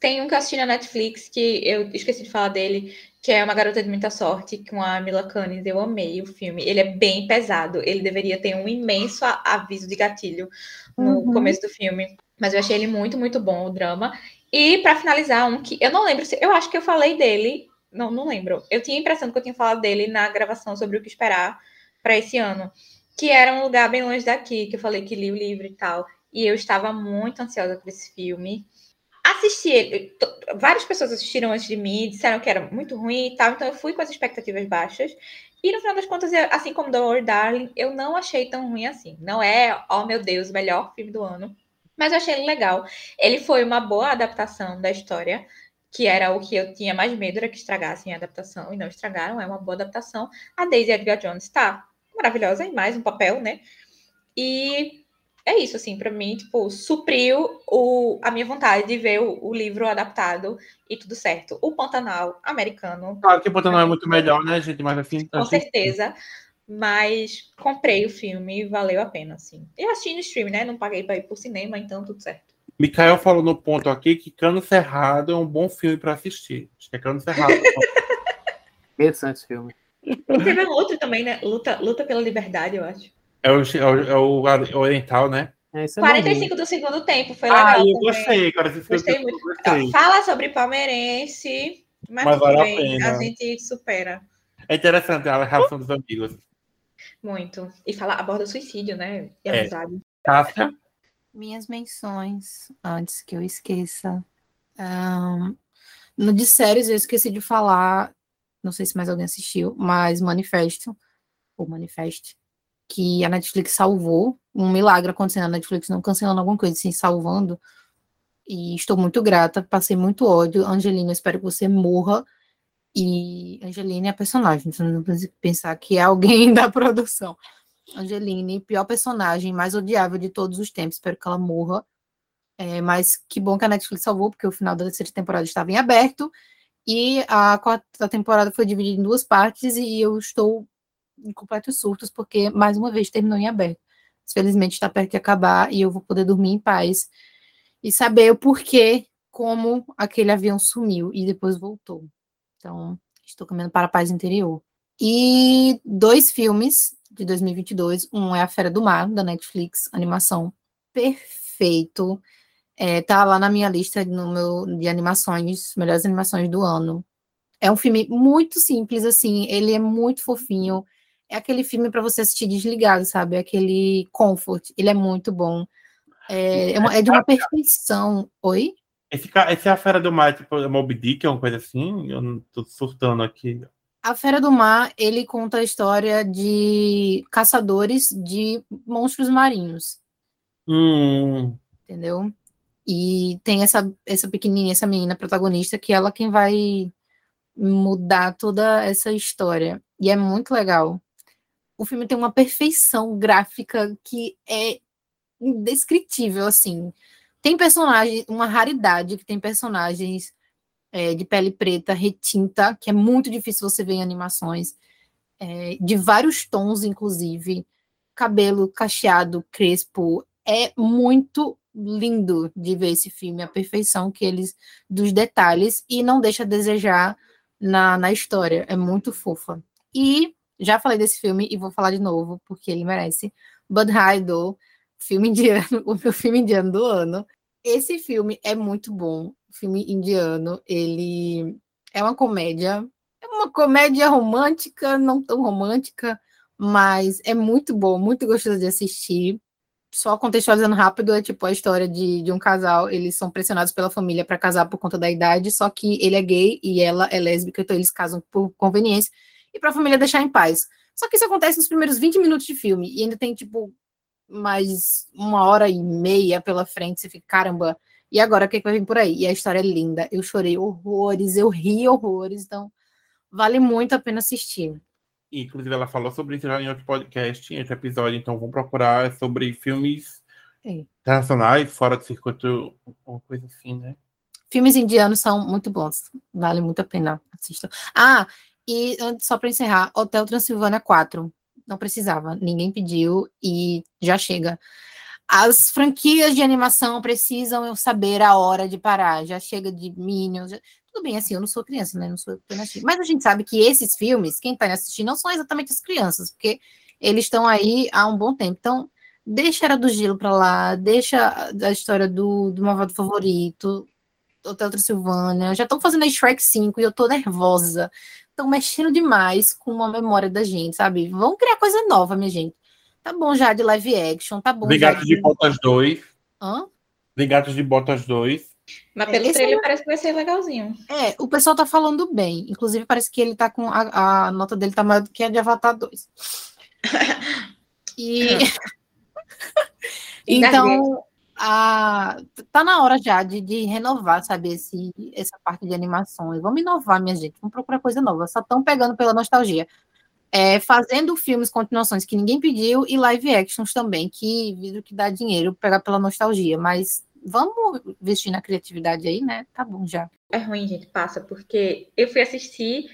tem um que eu assisti na Netflix que eu esqueci de falar dele, que é Uma Garota de Muita Sorte, com a Mila Kunis. Eu amei o filme. Ele é bem pesado. Ele deveria ter um imenso aviso de gatilho no Uhum. começo do filme. Mas eu achei ele muito, muito bom, o drama. E pra finalizar, um que eu não lembro se. Eu acho que eu falei dele. Não, não lembro. Eu tinha a impressão que eu tinha falado dele na gravação sobre o que esperar para esse ano. Que era um lugar bem longe daqui, que eu falei que li o livro e tal. E eu estava muito ansiosa por esse filme. Assisti ele. Várias pessoas assistiram antes de mim, disseram que era muito ruim e tal. Então eu fui com as expectativas baixas. E no final das contas, assim como World Darling, eu não achei tão ruim assim. Não é, oh meu Deus, o melhor filme do ano. Mas eu achei ele legal. Ele foi uma boa adaptação da história, que era o que eu tinha mais medo, era que estragassem a adaptação, e não estragaram, é uma boa adaptação. A Daisy Edgar Jones está maravilhosa em mais um papel, né? E é isso, assim, para mim, tipo, supriu o, a minha vontade de ver o, o livro adaptado e tudo certo. O Pantanal americano, Claro que o Pantanal é muito melhor, né, gente? Mas assim. com assim, certeza. Mas comprei o filme e valeu a pena, assim. Eu assisti no stream, né? Não paguei para ir pro cinema, então tudo certo. Mikael falou no ponto aqui que Cano Cerrado é um bom filme para assistir. Acho que é Cano Cerrado. Interessante esse filme. E teve um outro também, né? Luta, Luta pela Liberdade, eu acho. é, o, é, o, é o oriental, né? É, esse eu não vi. 45 do segundo tempo, foi legal. Ah, eu também. gostei. Filme Gostei eu muito. gostei. Fala sobre palmeirense, mas, Mas tudo vale a bem, pena. a gente supera É interessante a relação dos amigos. muito. E fala, aborda suicídio, né? E É. amizade. Cássia, Minhas menções, antes que eu esqueça. Ahn, no de séries, eu esqueci de falar, não sei se mais alguém assistiu, mas Manifesto, ou Manifest, que a Netflix salvou. Um milagre acontecendo na Netflix, não cancelando alguma coisa, sim, salvando. E estou muito grata, passei muito ódio. Angelina, espero que você morra. E Angelina é a personagem, então não precisa pensar que é alguém da produção. Angeline, pior personagem, mais odiável de todos os tempos. Espero que ela morra. É, mas que bom que a Netflix salvou, porque o final da terceira temporada estava em aberto. E a quarta temporada foi dividida em duas partes e eu estou em completos surtos, porque mais uma vez terminou em aberto. Felizmente está perto de acabar e eu vou poder dormir em paz e saber o porquê, como aquele avião sumiu e depois voltou. Então, estou caminhando para a paz interior. E dois filmes de 2022. Um é A Fera do Mar, da Netflix, animação perfeito. É, tá lá na minha lista no meu, de animações, melhores animações do ano. É um filme muito simples, assim, ele é muito fofinho. É aquele filme para você assistir desligado, sabe? É aquele comfort. Ele é muito bom. É, é, uma, é de uma perfeição. Oi? Esse, esse é a Fera do Mar, tipo, é Moby Dick, é uma coisa assim? Eu não tô surtando aqui. A Fera do Mar, ele conta a história de caçadores de monstros marinhos. Hum. Entendeu? E tem essa, essa pequenininha, essa menina protagonista, que ela quem vai mudar toda essa história. E é muito legal. O filme tem uma perfeição gráfica que é indescritível, assim. Tem personagens, uma raridade que tem personagens é, de pele preta, retinta, que é muito difícil você ver em animações, é, de vários tons, inclusive, cabelo cacheado, crespo. É muito lindo de ver esse filme, a perfeição que eles dos detalhes e não deixa a desejar na, na história. É muito fofa. E já falei desse filme e vou falar de novo, porque ele merece. Bud Idol, filme indiano, o meu filme indiano do ano. Esse filme é muito bom filme indiano, ele é uma comédia, é uma comédia romântica, não tão romântica, mas é muito bom, muito gostoso de assistir. Só contextualizando rápido, é tipo a história de, de um casal, eles são pressionados pela família para casar por conta da idade, só que ele é gay e ela é lésbica, então eles casam por conveniência e para a família deixar em paz. Só que isso acontece nos primeiros 20 minutos de filme e ainda tem tipo mais uma hora e meia pela frente, você fica, caramba, e agora o que, que vai vir por aí? E a história é linda. Eu chorei horrores, eu ri horrores, então vale muito a pena assistir. Inclusive, ela falou sobre isso já em outro podcast, em outro episódio, então vamos procurar sobre filmes é. internacionais, fora do circuito, uma coisa assim, né? Filmes indianos são muito bons, vale muito a pena assistir. Ah, e só para encerrar, Hotel Transilvânia 4. Não precisava, ninguém pediu e já chega. As franquias de animação precisam saber a hora de parar. Já chega de Minions. Já... Tudo bem, assim, eu não sou criança, né? Não sou Mas a gente sabe que esses filmes, quem está assistindo, não são exatamente as crianças, porque eles estão aí há um bom tempo. Então, deixa a Era do Gelo para lá, deixa a história do, do Malvado Favorito, Hotel Transilvânia. Já estão fazendo a Shrek 5 e eu tô nervosa. Estão mexendo demais com a memória da gente, sabe? Vão criar coisa nova, minha gente. Tá bom já de live action, tá bom. Gatos de... de Botas 2. Hã? Gatos de Botas 2. Mas pelo Esse trailer é... parece que vai ser legalzinho. É, o pessoal tá falando bem. Inclusive, parece que ele tá com. A, a nota dele tá maior do que a de Avatar 2. e. então, a, tá na hora já de, de renovar, sabe, esse, essa parte de animações. Vamos inovar, minha gente. Vamos procurar coisa nova. Só estão pegando pela nostalgia é, fazendo filmes, continuações que ninguém pediu e live actions também, que vidro que dá dinheiro, pegar pela nostalgia, mas vamos vestir na criatividade aí, né? Tá bom já. É ruim, gente, passa, porque eu fui assistir,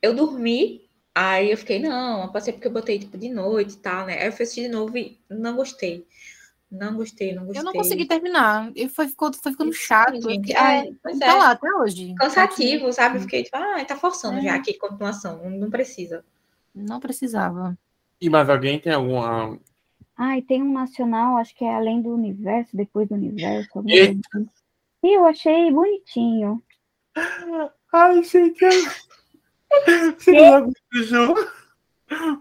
eu dormi, aí eu fiquei, não, passei porque eu botei tipo de noite e tal, né? Aí eu fui assistir de novo e não gostei. Não gostei, não gostei. Eu não consegui terminar. E foi, ficou, foi ficando chato. Gente, pois tá é. lá até hoje. Cansativo, sabe? Fiquei tipo, ah, tá forçando é. já aqui continuação. Não precisa. Não precisava. E mais alguém tem alguma. Ai, tem um nacional, acho que é Além do Universo, Depois do Universo. E... Assim. e eu achei bonitinho. Ai, gente. Você logo jogo.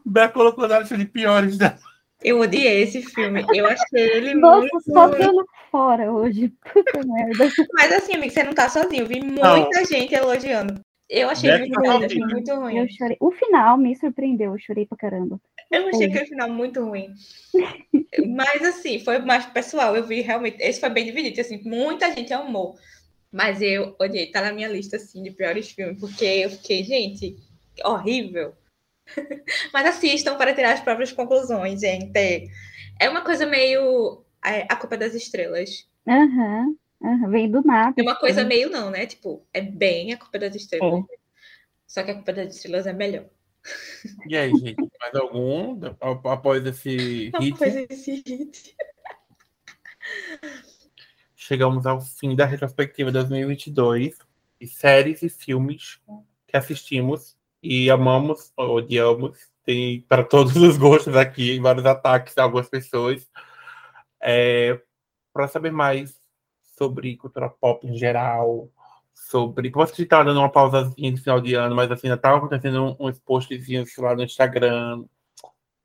Bé colocou na lista de piores da. Eu odiei esse filme. Eu achei ele Nossa, muito. só dando fora hoje. Puta merda. Mas assim, amigo, você não tá sozinho. Eu vi muita não. gente elogiando. Eu achei muito ruim, achei muito ruim. Eu chorei. O final me surpreendeu, eu chorei pra caramba. Eu achei aquele final muito ruim. Mas assim, foi mais pessoal. Eu vi realmente. Esse foi bem dividido. Assim, muita gente amou. Mas eu odiei, tá na minha lista assim, de piores filmes, porque eu fiquei, gente, horrível. Mas assistam para tirar as próprias conclusões, gente. É uma coisa meio. é, a culpa das estrelas. Aham, aham, vem do nada. É uma coisa meio não, né? Tipo, é bem a culpa das estrelas. Só que a culpa das estrelas é melhor. E aí, gente, mais algum após esse hit? coisa desse hit. Chegamos ao fim da retrospectiva 2022 e séries e filmes que assistimos e amamos odiamos. Tem para todos os gostos aqui, vários ataques a algumas pessoas. É, para saber mais sobre cultura pop em geral, sobre. Posso que está dando uma pausazinha no final de ano, mas assim, ainda estava acontecendo uns postzinhos lá no Instagram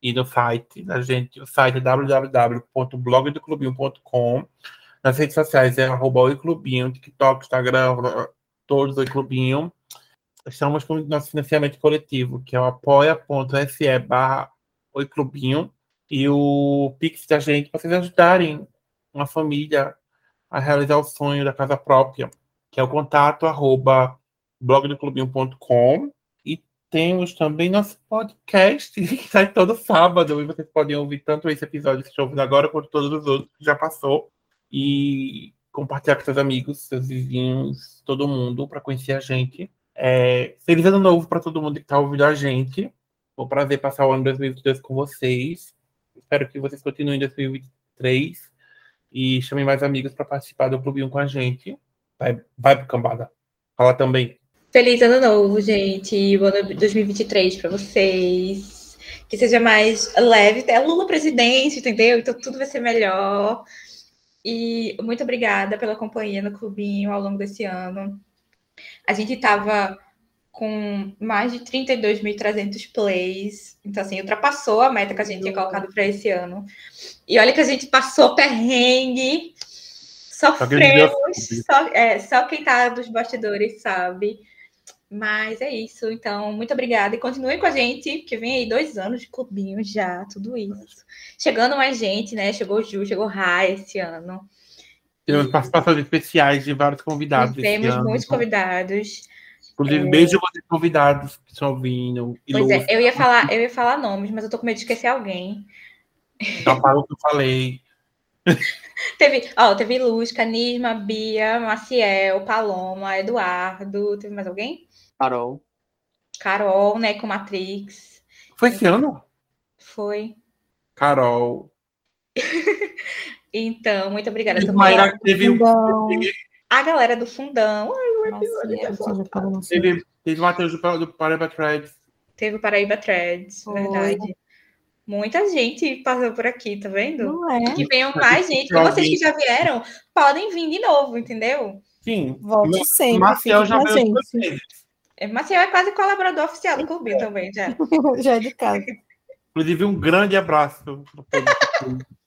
e no site da gente. O site é www.blogdoclubinho.com. Nas redes sociais é arroba Oi Clubinho, TikTok, Instagram, todos Oi Clubinho. Estamos com o nosso financiamento coletivo, que é o apoia.se barra. E o Pix da gente, para vocês ajudarem uma família a realizar o sonho da casa própria, que é o contato arroba blogdoclubinho.com. E temos também nosso podcast, que sai todo sábado, e vocês podem ouvir tanto esse episódio que estão ouvindo agora, quanto todos os outros que já passou e compartilhar com seus amigos, seus vizinhos, todo mundo, para conhecer a gente. É, feliz ano novo para todo mundo que está ouvindo a gente. Foi um prazer passar o ano 2022 com vocês. Espero que vocês continuem em 2023 e chamem mais amigos para participar do Clube 1 com a gente. Vai, vai cambada. Fala também. Feliz ano novo, gente. Bom ano 2023 para vocês. Que seja mais leve. É Lula presidente, entendeu? Então tudo vai ser melhor. E muito obrigada pela companhia no clubinho ao longo desse ano. A gente estava com mais de 32.300 plays. Então, assim, ultrapassou a meta que a gente tinha colocado para esse ano. E olha que a gente passou perrengue, sofremos. Só, é, só quem tá dos bastidores sabe. Mas é isso. Então, muito obrigada. E continue com a gente, que vem aí dois anos de clubinho já, tudo isso. Chegando mais gente, né? Chegou o Ju, chegou o Rai esse ano. Temos participações especiais de vários convidados. Temos ano. muitos convidados. Inclusive, beijo vocês convidados que estão ouvindo. E Pois é, eu ia falar, eu ia falar nomes, mas eu tô com medo de esquecer alguém. já parou o que eu falei. Teve, ó, teve Luz, Canisma, Bia, Maciel, Paloma, Eduardo. Teve mais alguém? Carol. Carol, né, com Matrix. Foi esse ano? Foi. Carol. Então, muito obrigada E também. Mayra teve, um- A galera do fundão. Por não sei. teve, teve o Matheus do, do Pareba Threads. Teve o Paraíba Threads, Foi. verdade. Muita gente passou por aqui, tá vendo? Não é? Que venham mais gente. E vocês que já vieram, podem vir de novo, entendeu? Sim. Volte sempre, Marcel já veio. É, Maciel é quase colaborador oficial do clube também, já. Já é de casa. Inclusive, um grande abraço.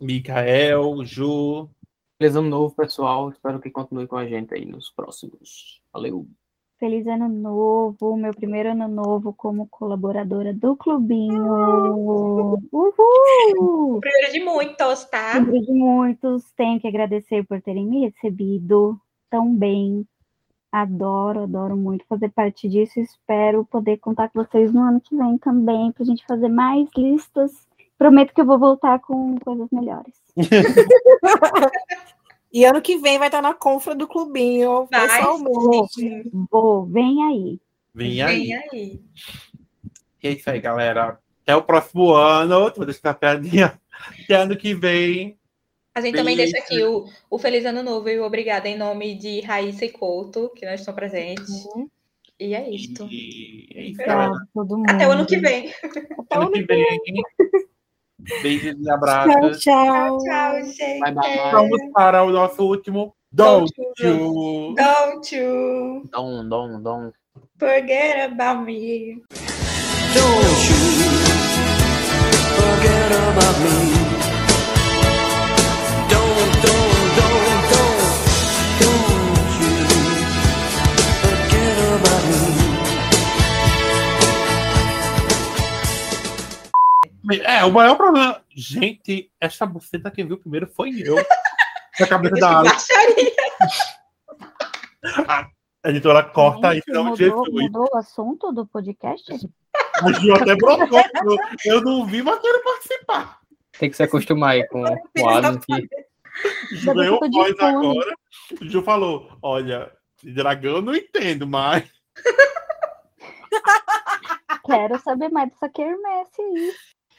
Micael, Ju. Feliz ano novo, pessoal. Espero que continue com a gente aí nos próximos. Valeu. Feliz ano novo, meu primeiro ano novo como colaboradora do Clubinho. Uhul! Primeiro de muitos, tá? Lembrei de muitos, tenho que agradecer por terem me recebido tão bem. Adoro, adoro muito fazer parte disso. Espero poder contar com vocês no ano que vem também, para a gente fazer mais listas. Prometo que eu vou voltar com coisas melhores. E ano que vem vai estar na confra do clubinho. Vai. Vou, vem aí. Vem aí. Vem aí. E é isso aí, galera. Até o próximo ano. Vou deixar a piadinha. Até ano que vem. A gente também deixa aqui o, o Feliz Ano Novo e o obrigada em nome de Raíssa e Couto, que não estão presentes. E é isso. E é isso. Até o ano que vem. Até o Ano que vem. Beijos e Tchau, abraços. tchau. Tchau, gente. Bye, bye, bye. Vamos para o nosso último Don't Don't You. Don't you Dom, dom, dom. forget about me. Don't you forget about me. É, o maior problema. Gente, essa buceta quem viu primeiro foi eu. Na cabeça da Alex. Baixaria. A editora corta Gente, aí, não, mudou, Jesus. mudou o assunto do podcast? A Ju até brotou. Eu, não vi, mas quero participar. Tem que se acostumar aí com, com o Adam que Ainda bem ganhou voz agora. O Ju falou: olha, dragão eu não entendo, mas. Quero saber mais dessa quermesse aí.